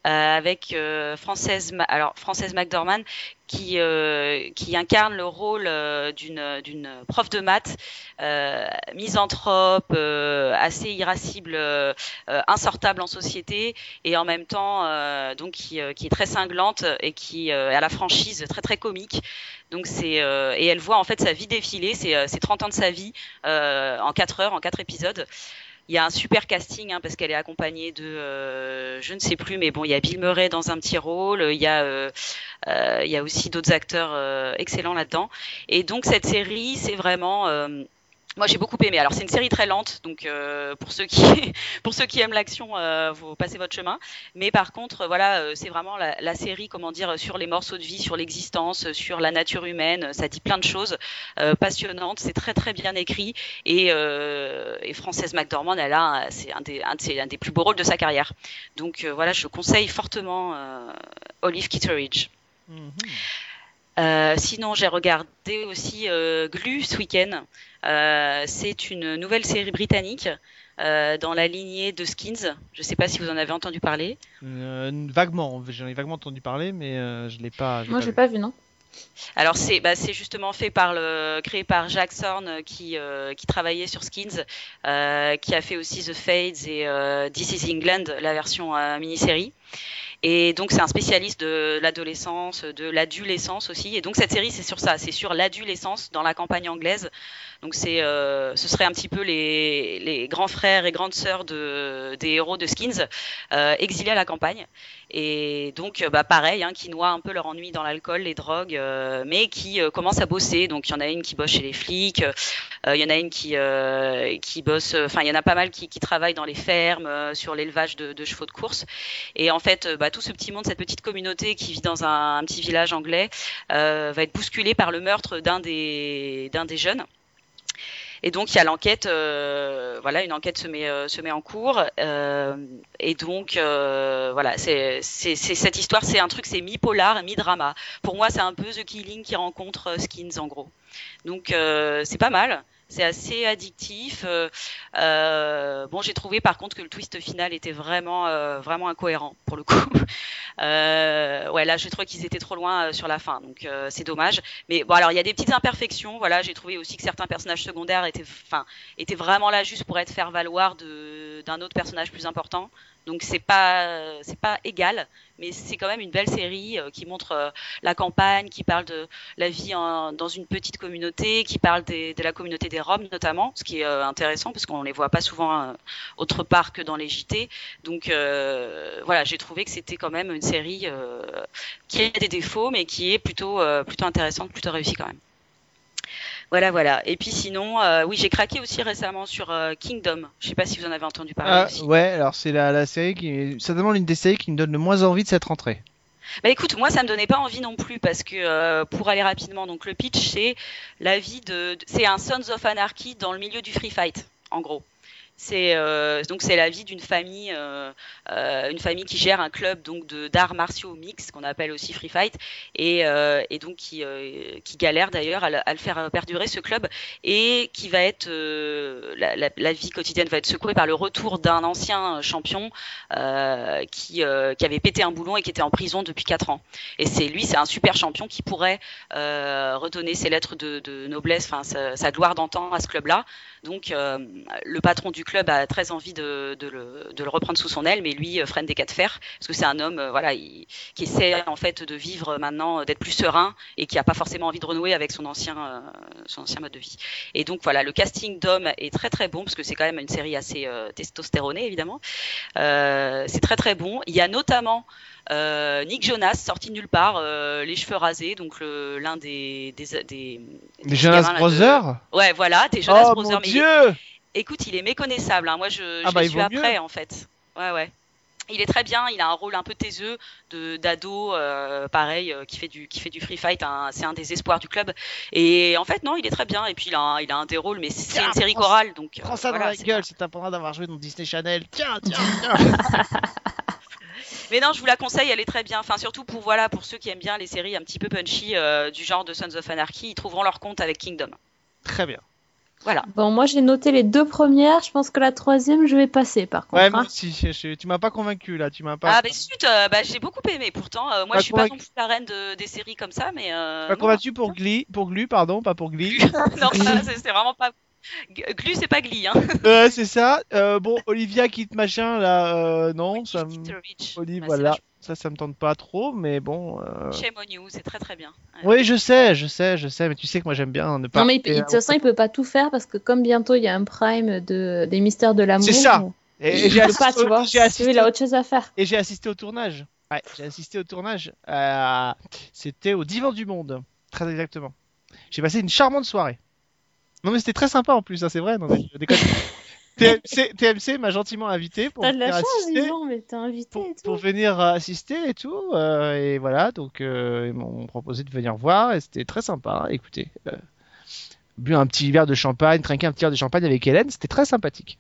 euh, avec euh, Frances, Ma- alors Frances McDormand qui euh, qui incarne le rôle euh, d'une d'une prof de maths euh, misanthrope, assez irascible, insortable en société et en même temps donc qui, qui est très cinglante et qui a la franchise très très comique. Donc c'est euh, et elle voit en fait sa vie défiler, c'est 30 ans de sa vie euh, en 4 heures, en 4 épisodes. Il y a un super casting hein, parce qu'elle est accompagnée de, euh, je ne sais plus, mais bon, il y a Bill Murray dans un petit rôle, il y a, euh, euh, il y a aussi d'autres acteurs excellents là-dedans. Et donc cette série, c'est vraiment, moi j'ai beaucoup aimé. Alors c'est une série très lente, donc euh, pour ceux qui, pour ceux qui aiment l'action, euh, vous passez votre chemin. Mais par contre, voilà, euh, c'est vraiment la, la série, comment dire, sur les morceaux de vie, sur l'existence, sur la nature humaine. Ça dit plein de choses euh, passionnantes. C'est très très bien écrit et, euh, et Frances McDormand, elle a, c'est un des, un, ses- un des plus beaux rôles de sa carrière. Donc euh, voilà, je conseille fortement euh, Olive Kitteridge. Mhm. Euh, sinon, j'ai regardé aussi euh, Glu ce week-end. Euh, c'est une nouvelle série britannique euh, dans la lignée de Skins. Je ne sais pas si vous en avez entendu parler. Euh, vaguement, j'en ai vaguement entendu parler, mais euh, je l'ai pas. Moi, j'ai vu. pas vu, non. Alors c'est bah, c'est justement fait par le créé par Jack Thorne qui euh, qui travaillait sur Skins, euh, qui a fait aussi The Fades et euh, This Is England, la version euh, mini-série. Et donc c'est un spécialiste de l'adolescence, de l'adolescence aussi. Et donc cette série c'est sur ça, c'est sur l'adolescence dans la campagne anglaise. Donc c'est, euh, ce serait un petit peu les, les grands frères et grandes sœurs de, des héros de Skins euh, exilés à la campagne. Et donc, euh, bah, pareil, hein, qui noient un peu leur ennui dans l'alcool, les drogues, euh, mais qui euh, commencent à bosser. Donc, il y en a une qui bosse chez les flics, euh, il y en a une qui, euh, qui bosse, enfin, il y en a pas mal qui, qui travaillent dans les fermes, sur l'élevage de, de chevaux de course. Et en fait, bah, tout ce petit monde, cette petite communauté qui vit dans un, petit village anglais, va être bousculé par le meurtre d'un des, d'un des jeunes. Et donc il y a l'enquête, euh, voilà, une enquête se met euh, se met en cours. euh, et donc euh, voilà, c'est cette histoire, c'est un truc, c'est mi polar, mi drama. Pour moi, c'est un peu The Killing qui rencontre euh, Skins en gros. Donc c'est pas mal. C'est assez addictif. Euh, euh, bon, j'ai trouvé par contre que le twist final était vraiment euh, vraiment incohérent pour le coup. Euh, ouais, là, j'ai trouvé qu'ils étaient trop loin euh, sur la fin, donc euh, c'est dommage. Mais bon, alors il y a des petites imperfections. Voilà, j'ai trouvé aussi que certains personnages secondaires étaient, enfin, étaient vraiment là juste pour être faire valoir d'un autre personnage plus important. Donc c'est pas c'est pas égal, mais c'est quand même une belle série euh, qui montre euh, la campagne, qui parle de la vie en- dans une petite communauté, qui parle des- de la communauté des Roms notamment, ce qui est euh, intéressant parce qu'on les voit pas souvent autre part que dans les JT. Donc euh, voilà, j'ai trouvé que c'était quand même une série euh, qui a des défauts, mais qui est plutôt euh, plutôt intéressante, plutôt réussie quand même. Voilà, voilà. Et puis sinon, euh, oui, j'ai craqué aussi récemment sur euh, Kingdom. Je sais pas si vous en avez entendu parler Ah, aussi. ouais, alors c'est la, la série qui est certainement l'une des séries qui me donne le moins envie de cette rentrée. Bah écoute, moi ça me donnait pas envie non plus parce que euh, pour aller rapidement, donc le pitch c'est la vie de, de- c'est un Sons of Anarchy dans le milieu du free fight, en gros. C'est euh, donc c'est la vie d'une famille, euh, euh, une famille qui gère un club donc d'arts martiaux mix qu'on appelle aussi Free Fight et, et donc qui, qui galère d'ailleurs à, le- faire perdurer ce club et qui va être la, vie quotidienne va être secouée par le retour d'un ancien champion qui qui avait pété un boulon et qui était en prison depuis 4 ans. Et c'est lui, c'est un super champion qui pourrait euh, ses lettres de, noblesse, enfin sa, sa gloire d'antan à ce club-là. Donc le patron du club a très envie de, de, le, de le reprendre sous son aile, mais lui euh, freine des cas de fer parce que c'est un homme, euh, voilà, il- qui essaie en fait de vivre maintenant, euh, d'être plus serein et qui a pas forcément envie de renouer avec son ancien, son ancien mode de vie. Et donc voilà, le casting d'homme est très très bon parce que c'est quand même une série assez testostéronée évidemment. C'est très très bon. Il y a notamment euh, Nick Jonas sorti de nulle part, euh, les cheveux rasés, donc le- l'un des des, Jonas gamins, là, de- Brothers? Ouais, voilà, des Jonas Oh Brothers. mon mais il- dieu écoute, il est méconnaissable. hein. Moi, je, Ah je bah, l'ai il su vaut après, en fait. Ouais, ouais. Il est très bien. Il a un rôle un peu taiseux de d'ado, euh, pareil, euh, qui fait du qui fait du free fight. hein. C'est un des espoirs du club. Et en fait, non, il est très bien. Et puis il a un, il a un des rôles, mais c'est une série prends- chorale, donc. euh, Prends ça voilà, dans la c'est gueule, pas- c'est t'apprendra d'avoir joué dans Disney Channel. Tiens, tiens, tiens Mais non, je vous la conseille. Elle est très bien. Enfin, surtout pour voilà, pour ceux qui aiment bien les séries un petit peu punchy euh, du genre de Sons of Anarchy, ils trouveront leur compte avec Kingdom. Très bien. Voilà. Bon, moi j'ai noté les deux premières. Je pense que la troisième, je vais passer par contre. Ouais, hein. je- je- tu m'as pas convaincu là, tu m'as pas. Ah, bah, zut, euh, bah, j'ai beaucoup aimé. Pourtant, euh, moi, Pas je suis pas non plus la reine de- des séries comme ça, mais. Euh, pas non. convaincu pour Glee, pour Glu, pardon, pas pour Glee. non, ça, c'est vraiment pas. Glu, c'est pas Glee, hein. ouais, c'est ça. Euh, bon, Olivia quitte machin là, euh, non, ça me. Rich. Oli, Bah, voilà, vachement- ça, ça me tente pas trop, mais bon. euh, Shame on you, c'est très très bien. Ouais. Oui, je sais, je sais, je sais, mais tu sais que moi j'aime bien ne pas. Non mais de toute façon, il peut pas tout faire parce que comme bientôt il y a un prime de des mystères de l'amour. C'est ça. et- et il j'ai peut assisté, pas, tu au- vois. j'ai Lui, assisté, il a autre chose à faire. et j'ai assisté au tournage. Ouais, j'ai assisté au tournage. euh, C'était au Divan du Monde, très exactement. J'ai passé une charmante soirée. Non mais c'était très sympa en plus, hein, c'est vrai. Non, mais je déconne. TMC, TMC m'a gentiment invité pour T'as de la venir chance, assister. Yvan, mais t'es invité pour, et tout. pour venir assister et tout. euh, et voilà, donc euh, ils m'ont proposé de venir voir et c'était très sympa. Écoutez, euh, bu un petit verre de champagne, trinquer un petit verre de champagne avec Hélène, c'était très sympathique.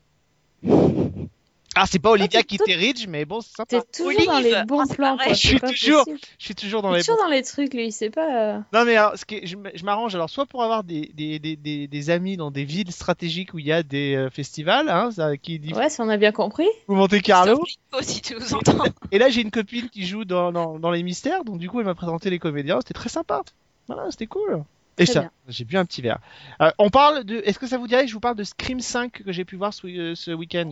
Ah, c'est pas Olivia t'es qui riche, mais bon, c'est T'es sympa. toujours dans les bons Ah, c'est plans, quoi. vrai. Je suis toujours-. Je suis toujours dans les. toujours dans les trucs, lui. C'est pas. euh, Non, mais alors, ce je, m'arrange alors soit pour avoir des, des, des, des, des amis dans des villes stratégiques où il y a des euh, festivals, hein, ça, qui dit Ouais, si on a bien compris. ou Monte Carlo. Si tu nous entends. Et là, j'ai une copine qui joue dans, dans, dans les mystères, donc du coup, elle m'a présenté les comédiens, c'était très sympa. Voilà, c'était cool. Et Très ça, j'ai bu un petit verre. Euh, on parle de. Est-ce que ça vous dirait que je vous parle de Scream 5 que j'ai pu voir ce, euh, ce week-end?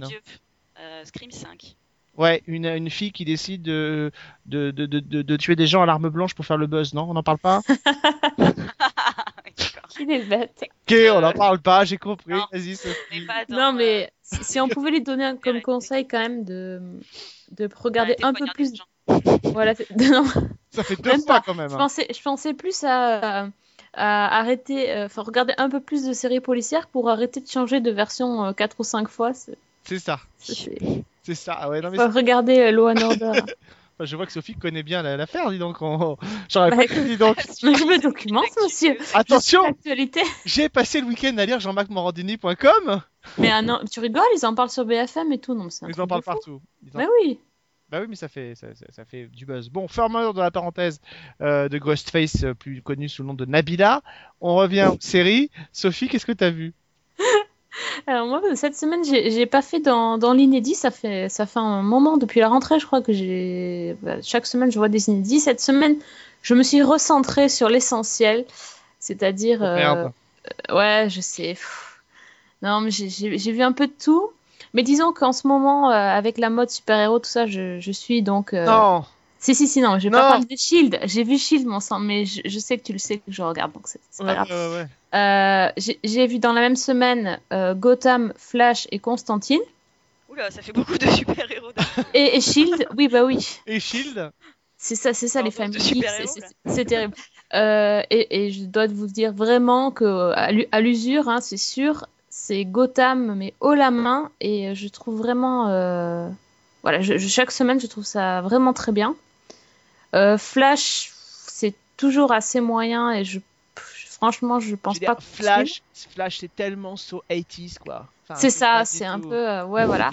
Scream 5. Ouais, une, une fille qui décide de, de, de, de, de- de tuer des gens à l'arme blanche pour faire le buzz, non On n'en parle pas. Il est bête. Ok, on n'en parle pas, j'ai compris. Non. Vas-y, Sophie. Mais pas dans, Non, euh, mais si, si on pouvait lui donner un, comme conseil quand même de, de regarder un peu plus. Voilà, non, Ça fait deux Même fois pas. quand même. je hein. pensais, je pensais plus à, à arrêter, euh, enfin regarder un peu plus de séries policières pour arrêter de changer de version euh, 4 ou 5 fois. C'est, ça, c'est- ça. Ah ouais, non, mais faut regarder euh, Law and Order. Enfin, je vois que Sophie connaît bien la- l'affaire, dis donc. on- J'aurais Bah, pas cru, dis donc. Mais je me documente, monsieur. Attention, j'ai passé le week-end à lire jean-marc-morandini.com. Mais ah non, tu rigoles, ils en parlent sur BFM et tout, non mais Ils en parlent partout. Ils en- Mais oui. Bah oui, mais ça fait, ça, ça- ça fait du buzz. Bon, fermeur de la parenthèse euh, de Ghostface, euh, plus connu sous le nom de Nabila. On revient aux séries. Sophie, qu'est-ce que t'as vu? Alors moi, cette semaine, j'ai pas fait dans, dans l'inédit. Ça fait, ça fait un moment depuis la rentrée, je crois que j'ai. bah, chaque semaine, je vois des inédits. Cette semaine, je me suis recentrée sur l'essentiel, c'est-à-dire. Oh, euh, euh, ouais, je sais. pff. Non, mais j'ai vu un peu de tout. Mais disons qu'en ce moment, euh, avec la mode super-héros, tout ça, je, je suis donc. euh, Non, Si, si, si, non, je vais Non. pas parler de Shield. J'ai vu Shield, mon sang, mais je, je sais que tu le sais que je regarde, donc c'est Ouais, pas grave. ouais, ouais. Euh, j'ai j'ai vu dans la même semaine euh, Gotham, Flash et Constantine. Oula, ça fait beaucoup de super-héros. Et, et Shield, oui, bah oui. Et Shield? C'est ça, c'est ça les familles. c'est- terrible. Euh, et, et je dois vous dire vraiment que à l'u- à l'usure, hein, c'est sûr, c'est Gotham, mais haut la main. Et je trouve vraiment. euh, Voilà, je- je- chaque semaine, je trouve ça vraiment très bien. Euh, Flash, c'est toujours assez moyen et je. franchement, je pense Je pas. dire, que- Flash, Flash c'est tellement so 80s quoi. Enfin, C'est ça, c'est un peu. euh, ouais, voilà.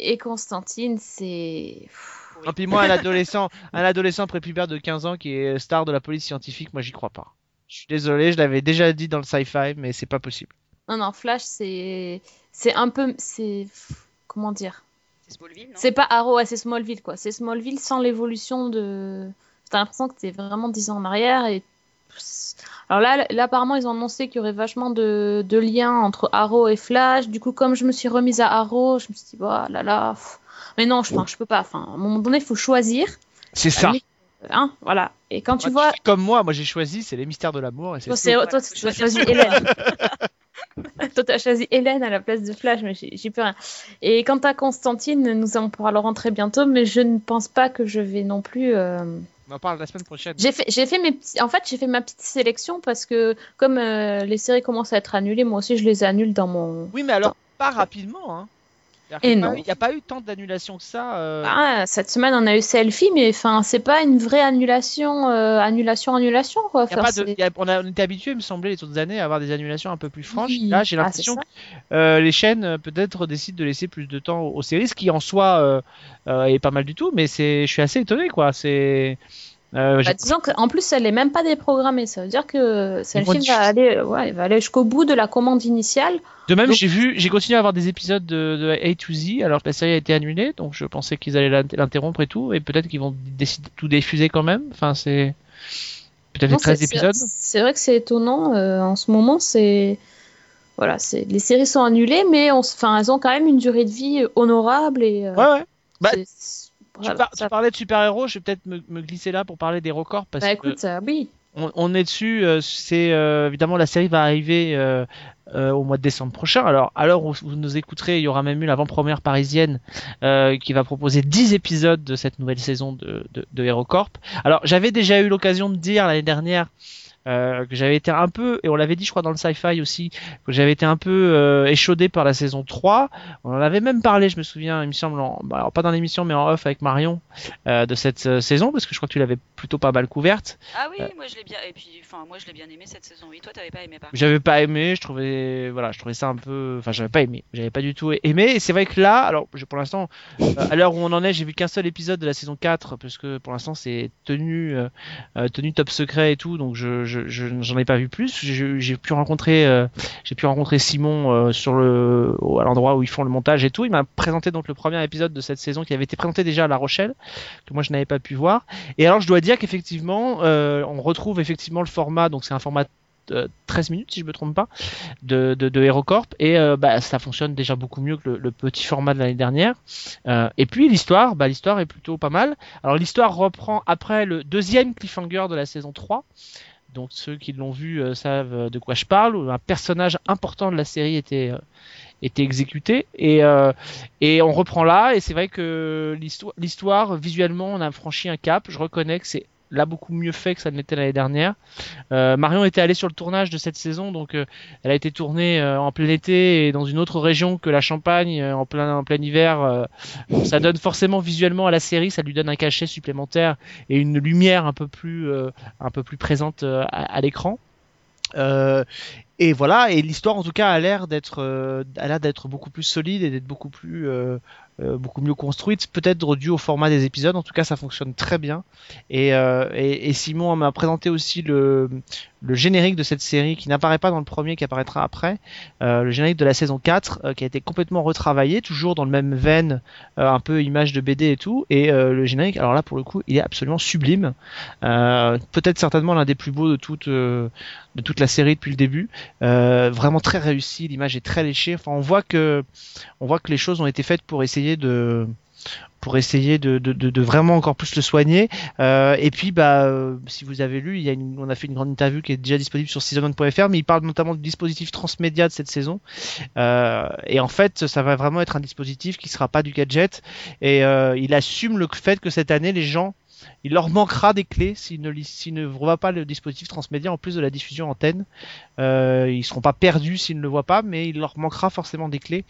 Et Constantine, c'est. Et puis moi, un adolescent, un adolescent prépubère de 15 ans qui est star de la police scientifique, moi j'y crois pas. Je suis désolé, je l'avais déjà dit dans le sci-fi, mais c'est pas possible. Non, non, Flash, c'est. C'est un peu. C'est. Comment dire? C'est Smallville, non? C'est pas Arrow, ouais, c'est Smallville, quoi. C'est Smallville sans l'évolution de. T'as l'impression que t'es vraiment 10 ans en arrière et. Alors là, là, apparemment, ils ont annoncé qu'il y aurait vachement de, de liens entre Arrow et Flash. Du coup, comme je me suis remise à Arrow, je me suis dit, oh là là. pff. Mais non, je, enfin, je peux pas. Enfin, à un moment donné, il faut choisir. C'est ça. Hein, voilà. Et quand tu vois. comme moi, moi j'ai choisi, c'est les mystères de l'amour et c'est Toi, toi, tu as choisir choisi Hélène. toi, tu as choisi Hélène à la place de Flash, mais j'ai plus rien. Et quant à Constantine, nous en parlerons très bientôt, mais je ne pense pas que je vais non plus. euh, On en parle la semaine prochaine. J'ai fait, j'ai fait mes petits... En fait, j'ai fait ma petite sélection parce que comme euh, les séries commencent à être annulées, moi aussi je les annule dans mon. Oui, mais alors pas rapidement. Hein. Et non. Il n'y a pas eu tant d'annulations que ça. euh, Ah, cette semaine on a eu Selfie, mais enfin c'est pas une vraie annulation, euh, annulation, annulation quoi. il y a Enfin, pas de- c'est- il y a- on, a, on était habitué, il me semblait, les autres années, à avoir des annulations un peu plus franches. Oui. Là, j'ai Ah, l'impression que euh, les chaînes peut-être décident de laisser plus de temps aux, séries, ce qui en soi est pas mal du tout, mais c'est, je suis assez étonné, quoi. C'est, euh, Bah, disons qu'en plus, elle est même pas déprogrammée. Ça veut dire que celle-ci vont va aller, ouais, elle va aller jusqu'au bout de la commande initiale. De même, Donc- j'ai vu, j'ai continué à avoir des épisodes de, de A to Z alors que la série a été annulée, donc je pensais qu'ils allaient l'in- l'interrompre et tout, et peut-être qu'ils vont décider de tout diffuser quand même. Enfin, c'est peut-être les Non, 13 c'est- épisodes. c'est- vrai que c'est étonnant. euh, en ce moment, c'est voilà, c'est les séries sont annulées, mais on... s- enfin, elles ont quand même une durée de vie honorable et. euh, Ouais, ouais. Bah, Tu, par- tu parlais de super-héros, je vais peut-être me, me glisser là pour parler des records parce Bah que écoute, euh, oui. on, on est dessus. euh, c'est euh, évidemment la série va arriver euh, euh, au mois de décembre prochain. Alors à l'heure où vous nous écouterez, il y aura même eu l'avant-première parisienne euh, qui va proposer 10 épisodes de cette nouvelle saison de, de, de HeroCorp. Alors j'avais déjà eu l'occasion de dire l'année dernière. Euh, que j'avais été un peu, et on l'avait dit je crois dans le sci-fi aussi, que j'avais été un peu euh, échaudé par la saison 3. On en avait même parlé, je me souviens, il me semble, en, bah, alors pas dans l'émission mais en off avec Marion, euh, de cette saison, parce que je crois que tu l'avais plutôt pas mal couverte. Ah oui, moi je l'ai bien. Et puis, enfin, moi je l'ai bien aimé cette saison. Oui, toi t'avais pas aimé par. J'avais pas aimé, je trouvais, voilà, je trouvais ça un peu, enfin, j'avais pas aimé, j'avais pas du tout aimé. Et c'est vrai que là, alors, je- pour l'instant, à l'heure où on en est, j'ai vu qu'un seul épisode de la saison 4, parce que pour l'instant, c'est tenu, tenu top secret et tout, donc je, je, je- j'en ai pas vu plus. J'ai j'ai pu rencontrer, euh, pu rencontrer Simon euh, à l'endroit où ils font le montage et tout. Il m'a présenté donc le premier épisode de cette saison qui avait été présenté déjà à La Rochelle, que moi je n'avais pas pu voir. Et alors, je dois dire qu'effectivement, euh, on retrouve effectivement le format, donc c'est un format euh, 13 minutes si je me trompe pas de, de, HeroCorp et bah, ça fonctionne déjà beaucoup mieux que le, petit format de l'année dernière et puis l'histoire bah, l'histoire est plutôt pas mal alors l'histoire reprend après le deuxième cliffhanger de la saison 3 donc ceux qui l'ont vu euh, savent euh, de quoi je parle où un personnage important de la série était euh, était exécuté. Et et on reprend là et c'est vrai que l'histoire l'histoire visuellement on a franchi un cap. Je reconnais que c'est là beaucoup mieux fait que ça ne l'était l'année dernière euh, Marion était allée sur le tournage de cette saison, donc euh, elle a été tournée euh, en plein été et dans une autre région que la Champagne en plein en plein hiver. ça donne forcément visuellement à la série, ça lui donne un cachet supplémentaire et une lumière un peu plus un peu plus présente à, l'écran. Et voilà, et l'histoire en tout cas a l'air d'être euh, l'air d'être beaucoup plus solide et d'être beaucoup plus euh, euh, beaucoup mieux construite, peut-être dû au format des épisodes. En tout cas, ça fonctionne très bien. Et, euh, et, et Simon m'a présenté aussi le, le générique de cette série qui n'apparaît pas dans le premier, qui apparaîtra après. Euh, le générique de la saison 4, euh, qui a été complètement retravaillé, toujours dans le même veine, euh, un peu image de BD et tout. Et euh, le générique, alors là pour le coup, il est absolument sublime. Euh, peut-être certainement l'un des plus beaux de toute de toute la série depuis le début. Euh, vraiment très réussi, l'image est très léchée. Enfin, on voit que on voit que les choses ont été faites pour essayer de pour essayer de, vraiment encore plus le soigner. Euh, et puis, bah, euh, si vous avez lu, il y a on a fait une grande interview qui est déjà disponible sur season1.fr, mais il parle notamment du dispositif transmédia de cette saison. Et en fait, ça va vraiment être un dispositif qui sera pas du gadget. Et il assume le fait que cette année, les gens il leur manquera des clés s'ils ne, s'ils ne revoient pas le dispositif transmédia en plus de la diffusion antenne. Euh, ils seront pas perdus s'ils ne le voient pas, mais il leur manquera forcément des clés.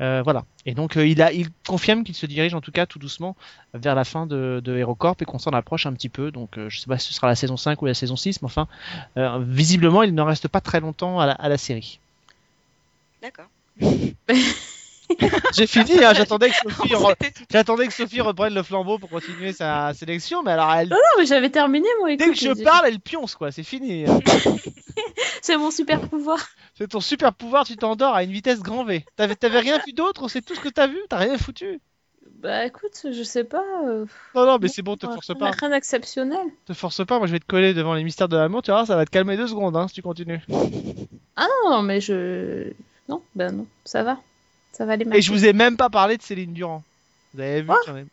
Euh, voilà. Et donc euh, il, a, il confirme qu'il se dirige en tout cas tout doucement vers la fin de, de HeroCorp et qu'on s'en approche un petit peu. Donc euh, je sais pas si ce sera la saison 5 ou la saison 6, mais enfin, euh, visiblement il ne reste pas très longtemps à la, à la série. D'accord. J'ai fini, hein, j'attendais que Sophie re- C'était tout- J'attendais que Sophie reprenne le flambeau pour continuer sa sélection, mais alors elle, Non, mais j'avais terminé, moi. dès que écoute, je parle, elle pionce quoi, c'est fini. C'est mon super pouvoir. C'est ton super pouvoir, tu t'endors à une vitesse grand V. T'avais t'avais rien vu d'autre, c'est tout ce que t'as vu, t'as rien foutu. Bah écoute, je sais pas. euh, Non, non, mais c'est bon, te force pas. Rien d'exceptionnel. Te force pas, moi je vais te coller devant les mystères de l'amour, tu vas voir, ça va te calmer deux secondes hein, si tu continues. Ah non, mais je. Non, bah non, ça va. Ça va aller Et je vous ai même pas parlé de Céline Durand. Vous avez vu,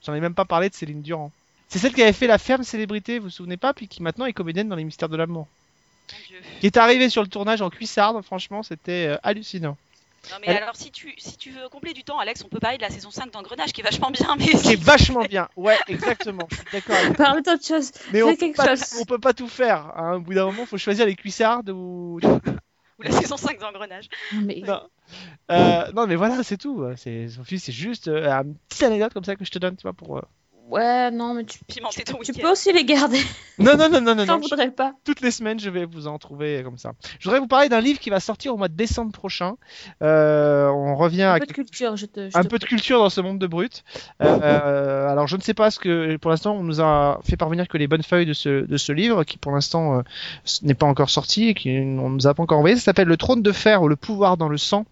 j'en ai, même pas parlé de Céline Durand. C'est celle qui avait fait la ferme célébrité, vous vous souvenez pas, puis qui maintenant est comédienne dans les mystères de l'amour. Qui est arrivée sur le tournage en cuissarde, franchement, c'était euh, hallucinant. Non mais Elle- alors si tu si tu veux combler du temps Alex, on peut parler de la saison 5 d'Engrenage qui est vachement bien mais Qui est vachement bien, ouais, exactement, je suis d'accord Parle d'autre chose. Mais on peut, pas, chose. on peut pas tout faire. hein. Au bout d'un moment, faut choisir les cuissardes ou. Ou la saison 5 d'Engrenage. Non, mais... non. Euh, non, mais voilà, c'est tout. C'est Sophie, c'est juste euh, une petite anecdote comme ça que je te donne, tu vois, pour. Ouais, non, mais tu, Pimenter ton tu week-end. peux aussi les garder. Non, non, non, non, non. T'en voudrais pas. Toutes les semaines, je vais vous en trouver comme ça. Je voudrais vous parler d'un livre qui va sortir au mois de décembre prochain. Euh, on revient Un à peu de culture, je te. je un te- peu de culture dans ce monde de brut. Euh, alors je ne sais pas ce que pour l'instant on nous a fait parvenir que les bonnes feuilles de ce, de ce livre qui pour l'instant euh, n'est pas encore sorti et qui on nous a pas encore envoyé. Ça s'appelle Le Trône de fer ou le pouvoir dans le sang.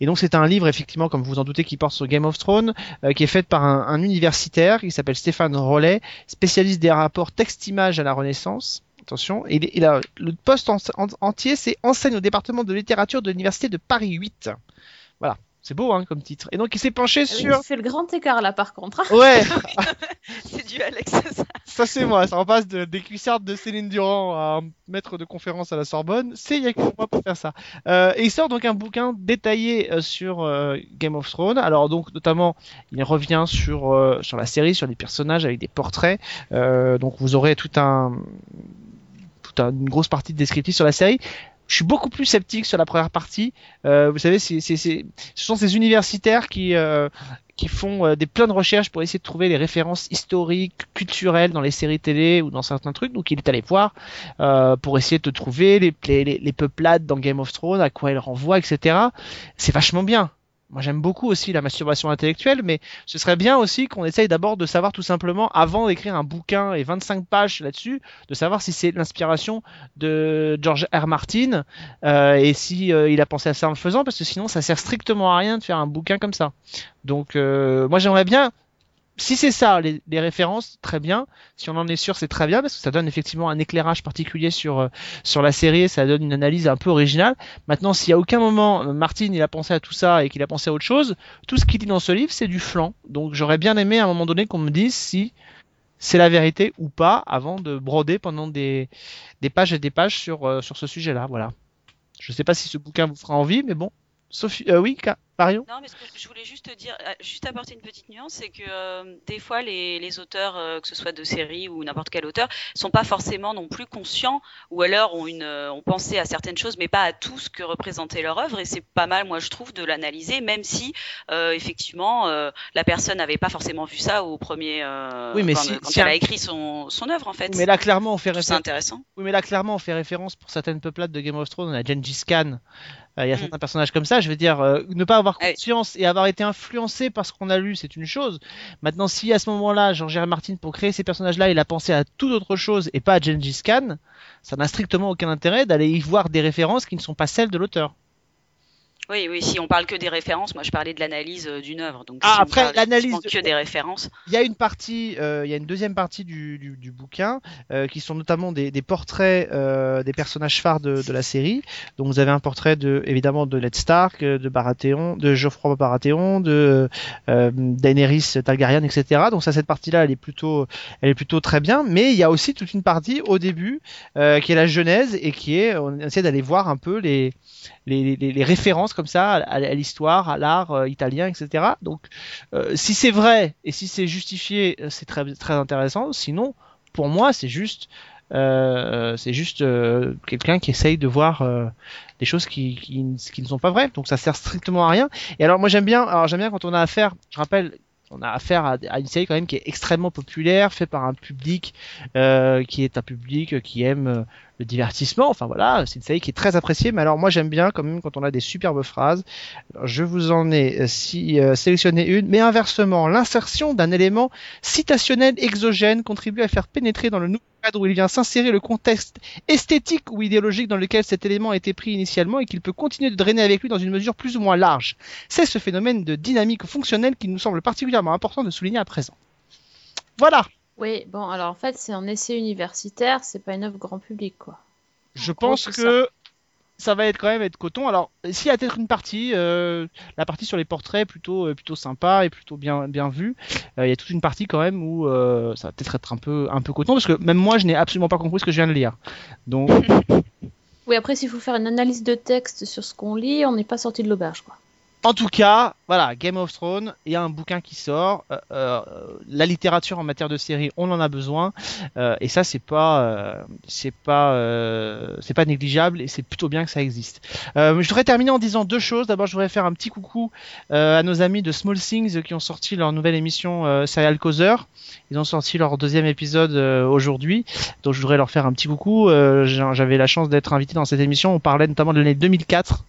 Et donc c'est un livre effectivement comme vous en doutez qui porte sur Game of Thrones, euh, qui est fait par un, un universitaire qui s'appelle Stéphane Rollet, spécialiste des rapports texte-image à la Renaissance. Attention, et a le poste en- en- entier, c'est enseigne au département de littérature de l'université de Paris 8. Voilà, c'est beau hein, comme titre. Et donc il s'est penché Ah oui, sur Tu fais le grand écart là par contre. hein. Ouais, C'est du Alex ça. ça c'est moi. Ça en passe de, des cuissardes de Céline Durand à un maître de conférence à la Sorbonne. C'est il y a que moi pour faire ça. Euh, et il sort donc un bouquin détaillé euh, sur euh, Game of Thrones. Alors donc notamment, il revient sur euh, sur la série, sur les personnages avec des portraits. Euh, donc vous aurez tout un toute un- une grosse partie de descriptif sur la série. Je suis beaucoup plus sceptique sur la première partie. Euh, vous savez, c'est, c'est, c'est- ce sont ces universitaires qui, euh, qui font euh, des plein de recherches pour essayer de trouver les références historiques, culturelles dans les séries télé ou dans certains trucs. Donc il est allé voir euh, pour essayer de trouver les, les, les, les peuplades dans Game of Thrones, à quoi elles renvoient, etc. C'est vachement bien. Moi j'aime beaucoup aussi la masturbation intellectuelle, mais ce serait bien aussi qu'on essaye d'abord de savoir tout simplement, avant d'écrire un bouquin et 25 pages là-dessus, de savoir si c'est l'inspiration de George R. Martin euh, et si euh, il a pensé à ça en le faisant, parce que sinon ça sert strictement à rien de faire un bouquin comme ça. Donc euh, moi j'aimerais bien, si c'est ça les, les références, très bien. Si on en est sûr, c'est très bien parce que ça donne effectivement un éclairage particulier sur euh, sur la série, et ça donne une analyse un peu originale. Maintenant, y a aucun moment euh, Martin il a pensé à tout ça et qu'il a pensé à autre chose, tout ce qu'il dit dans ce livre c'est du flan. Donc j'aurais bien aimé à un moment donné qu'on me dise si c'est la vérité ou pas avant de broder pendant des, des pages et des pages sur, euh, sur ce sujet-là. Voilà. Je sais pas si ce bouquin vous fera envie, mais bon. Sophie, euh, oui, Ka- Marion Non, mais ce que je voulais juste te dire, euh, juste apporter une petite nuance, c'est que euh, des fois, les, les auteurs, euh, que ce soit de séries ou n'importe quel auteur, sont pas forcément non plus conscients, ou alors ont, une, euh, ont pensé à certaines choses, mais pas à tout ce que représentait leur œuvre. Et c'est pas mal, moi, je trouve, de l'analyser, même si, effectivement, la personne n'avait pas forcément vu ça au premier, Oui, mais si- quand si elle un- a écrit son, son œuvre, en fait. Mais là, clairement, on fait référence. intéressant. Oui, mais là, clairement, on fait référence pour certaines peuplades de Game of Thrones. On a Gengis Khan. Il y a Mm. certains personnages comme ça. Je veux dire, ne pas avoir Ah oui. conscience et avoir été influencé par ce qu'on a lu, c'est une chose. Maintenant, si à ce moment-là, George R. Martin, pour créer ces personnages-là, il a pensé à toute autre chose et pas à Gengis Khan, ça n'a strictement aucun intérêt d'aller y voir des références qui ne sont pas celles de l'auteur. Oui, oui, si on parle que des références, moi je parlais de l'analyse euh, d'une œuvre. Donc, Ah, si après, l'analyse effectivement de- que des références. Il y a une partie, euh, il y a une deuxième partie du, du, du bouquin euh, qui sont notamment des, des portraits euh, des personnages phares de, de la série. Donc vous avez un portrait de évidemment de Ned Stark, de Baratheon, de Geoffroy Baratheon, de Daenerys Targaryen, etc. Donc ça cette partie-là, elle est plutôt, elle est plutôt très bien. Mais il y a aussi toute une partie au début qui est la genèse et qui est, on essaie d'aller voir un peu les les, les, les références comme ça à, l'histoire, à l'art euh, italien, etc. Donc, euh, si c'est vrai et si c'est justifié, euh, c'est très très intéressant. Sinon, pour moi, c'est juste c'est juste quelqu'un qui essaye de voir des choses qui, qui, ne sont pas vraies. Donc ça sert strictement à rien. Et alors moi j'aime bien, alors j'aime bien quand on a affaire, je rappelle, on a affaire à, à une série quand même qui est extrêmement populaire, fait par un public qui est un public qui aime le divertissement. Enfin voilà, c'est une série qui est très appréciée. Mais alors moi j'aime bien quand même quand on a des superbes phrases. Je vous en ai euh, si, euh, sélectionné une, mais inversement, l'insertion d'un élément citationnel exogène contribue à faire pénétrer dans le nouveau cadre où il vient s'insérer le contexte esthétique ou idéologique dans lequel cet élément a été pris initialement et qu'il peut continuer de drainer avec lui dans une mesure plus ou moins large. C'est ce phénomène de dynamique fonctionnelle qui nous semble particulièrement important de souligner à présent. Voilà, Oui, bon, alors en fait, c'est un essai universitaire, c'est pas une œuvre grand public, quoi. je En pense que ça va être quand même être coton. Alors, s'il y a peut-être une partie, euh, la partie sur les portraits plutôt euh, plutôt sympa et plutôt bien bien vue. Euh, Il y a toute une partie quand même où ça va peut-être être un peu un peu coton parce que même moi je n'ai absolument pas compris ce que je viens de lire. Donc Oui, après, s'il faut faire une analyse de texte sur ce qu'on lit, on n'est pas sorti de l'auberge, quoi. En tout cas, voilà, Game of Thrones, il y a un bouquin qui sort. euh, euh, la littérature en matière de série, on en a besoin, euh, et ça c'est pas, euh, c'est pas, euh, c'est pas négligeable et c'est plutôt bien que ça existe. Euh, je voudrais terminer en disant deux choses. D'abord, je voudrais faire un petit coucou à nos amis de Small Things qui ont sorti leur nouvelle émission Serial Causeur. Ils ont sorti leur deuxième épisode aujourd'hui, donc je voudrais leur faire un petit coucou. J'avais la chance d'être invité dans cette émission. On parlait notamment de l'année 2004.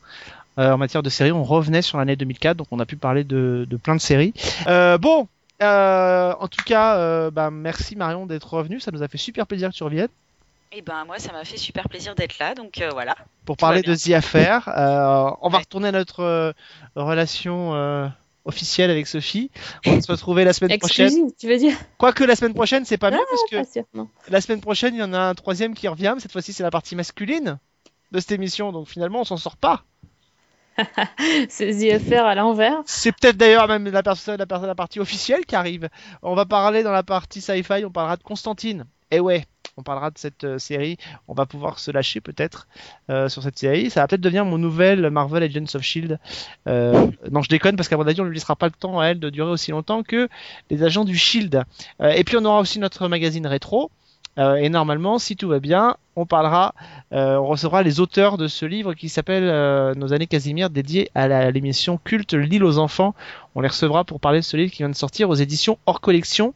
Euh, en matière de séries, on revenait sur l'année 2004, donc on a pu parler de, de plein de séries. Euh, bon, euh, en tout cas, euh, bah, merci Marion d'être revenue, ça nous a fait super plaisir que tu reviennes Et ben moi, ça m'a fait super plaisir d'être là, donc euh, voilà. pour parler de The Affair. Euh, on va Ouais. retourner à notre euh, relation euh, officielle avec Sophie. On va se retrouver la semaine prochaine. Tu veux dire? Quoique la semaine prochaine, c'est pas mieux, parce Pas que sûr, la semaine prochaine, il y en a un troisième qui revient, mais cette fois-ci, c'est la partie masculine de cette émission, donc finalement, on s'en sort pas. The Affair à l'envers. C'est peut-être d'ailleurs même la, personne, la, personne, la partie officielle qui arrive. On va parler dans la partie sci-fi, on parlera de Constantine. Et ouais, on parlera de cette euh, série. On va pouvoir se lâcher peut-être euh, sur cette série. Ça va peut-être devenir mon nouvel Marvel Agents of Shield. Euh, non, je déconne parce qu'à mon avis, on ne lui laissera pas le temps à elle de durer aussi longtemps que les agents du Shield. Et puis on aura aussi notre magazine rétro. Euh, et normalement, si tout va bien, on parlera, euh, on recevra les auteurs de ce livre qui s'appelle euh, Nos années Casimir, dédié à l'émission culte L'île aux enfants. On les recevra pour parler de ce livre qui vient de sortir aux éditions hors collection.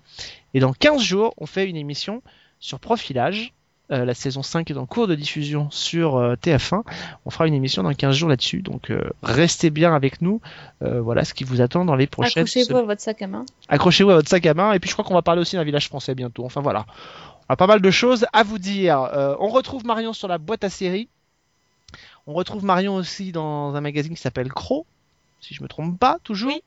Et dans 15 jours, on fait une émission sur profilage. La saison 5 est en cours de diffusion sur euh, TF1. On fera une émission dans 15 jours là-dessus. Donc restez bien avec nous. Voilà ce qui vous attend dans les prochaines Accrochez-vous à votre sac à main. accrochez-vous à votre sac à main. Et puis je crois qu'on va parler aussi d'un village français bientôt. Enfin voilà. On a pas mal de choses à vous dire. Euh, on retrouve Marion sur la boîte à séries. On retrouve Marion aussi dans un magazine qui s'appelle Cro, si je me trompe pas, toujours. Oui.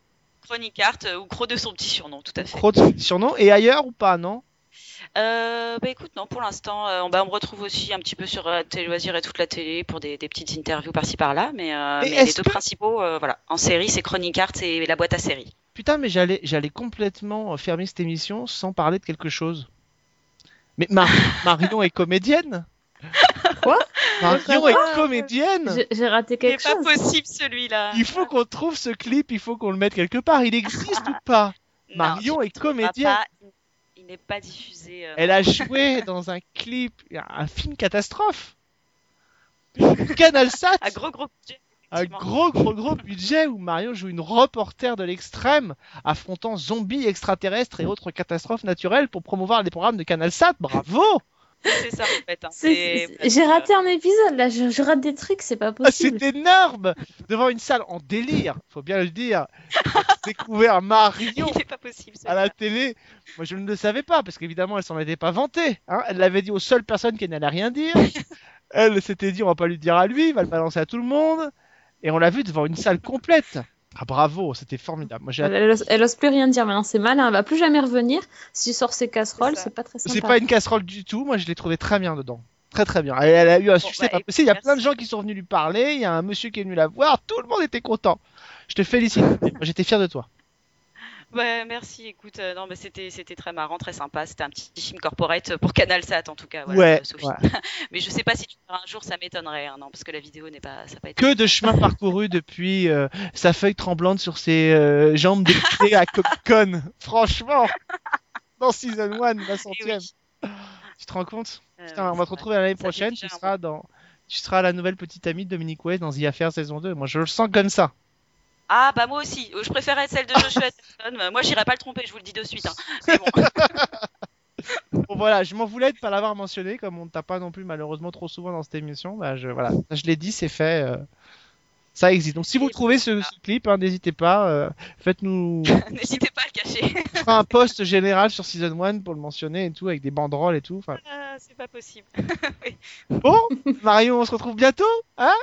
Chronic Art euh, ou Cro de son petit surnom, tout à fait. Cro de son surnom. Et ailleurs ou pas, non? Euh, bah écoute, non, pour l'instant, euh, on, bah, on me retrouve aussi un petit peu sur euh, Télé Loisirs et toute la télé pour des, des petites interviews par-ci par-là, mais, les deux que- principaux, voilà, en série, c'est Chronic Art et la boîte à série. Putain, mais j'allais, j'allais complètement fermer cette émission sans parler de quelque chose. Mais Mar- Marion est comédienne Quoi? Marion est comédienne J'ai raté C'est quelque pas chose. possible celui-là. Il faut qu'on trouve ce clip, il faut qu'on le mette quelque part. Il existe ou pas? Non, Marion est comédienne. pas, il- n'est pas diffusé. euh, Elle a joué dans un clip, un film catastrophe. CanalSat, à gros gros budget. Un gros gros gros budget où Marion joue une reporter de l'extrême affrontant zombies extraterrestres et autres catastrophes naturelles pour promouvoir les programmes de CanalSat. Bravo C'est ça en fait. hein, J'ai raté un épisode là, je, je rate des trucs, c'est pas Ah, possible. C'est énorme Devant une salle en délire, faut bien le dire. J'ai découvert Il n'est pas possible. à la télé. Moi, je ne le savais pas parce qu'évidemment, elle s'en était pas vantée. Hein elle l'avait dit aux seules personnes qui n'allaient rien dire. elle s'était dit, on va pas lui dire à lui, il va le balancer à tout le monde. Et on l'a vu devant une salle complète. Ah bravo, c'était formidable. Moi, Elle, elle ose, elle ose plus rien dire maintenant, c'est malin, elle va plus jamais revenir. Si sort ses casseroles, c'est pas très sympa. C'est pas une casserole du tout. Moi, je l'ai trouvé très bien dedans. Très très bien. Elle, elle a eu un succès bah, pas écoute, possible. Il y a plein de gens qui sont venus lui parler. Il y a un monsieur qui est venu la voir. Tout le monde était content. Je te félicite. J'étais fier de toi. Ouais, merci. Écoute, euh, non, mais c'était c'était très marrant, très sympa. C'était un petit film corporate pour CanalSat en tout cas. Voilà, Ouais, euh, Sophie. ouais. mais je sais pas si tu un jour, ça m'étonnerait, hein, non, parce que la vidéo n'est pas, ça a pas été. Que de chemin parcouru depuis euh, sa feuille tremblante sur ses euh, jambes dépitées à Comic-Con. Franchement, dans Season 1, la centième. Tu te rends compte? Putain, on va te retrouver l'année prochaine, tu seras dans... Tu seras la nouvelle petite amie de Dominique West dans The Affair saison 2. Moi, je le sens comme ça. Ah bah moi aussi, Euh, je préfère être celle de Joshua Jackson. Moi j'irai pas le tromper, je vous le dis de suite. hein. Mais bon. Bon voilà, je m'en voulais de pas l'avoir mentionné, comme on ne t'a pas non plus malheureusement trop souvent dans cette émission. Bah, je, voilà, je l'ai dit, c'est fait. euh, ça existe. Donc si vous trouvez ce, clip, hein, n'hésitez pas, euh, faites-nous N'hésitez pas à le cacher. on fera un post général sur Season 1 pour le mentionner et tout, avec des banderoles et tout. Ah, c'est pas possible. bon, Marion, on se retrouve bientôt, hein?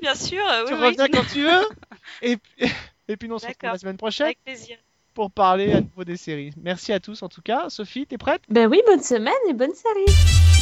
Bien sûr, euh, Tu oui, oui, reviens quand tu veux. Et puis, et puis nous, on se retrouve la semaine prochaine avec plaisir. pour parler à nouveau des séries. Merci à tous en tout cas. Sophie, t'es prête? Ben oui, bonne semaine et bonne série.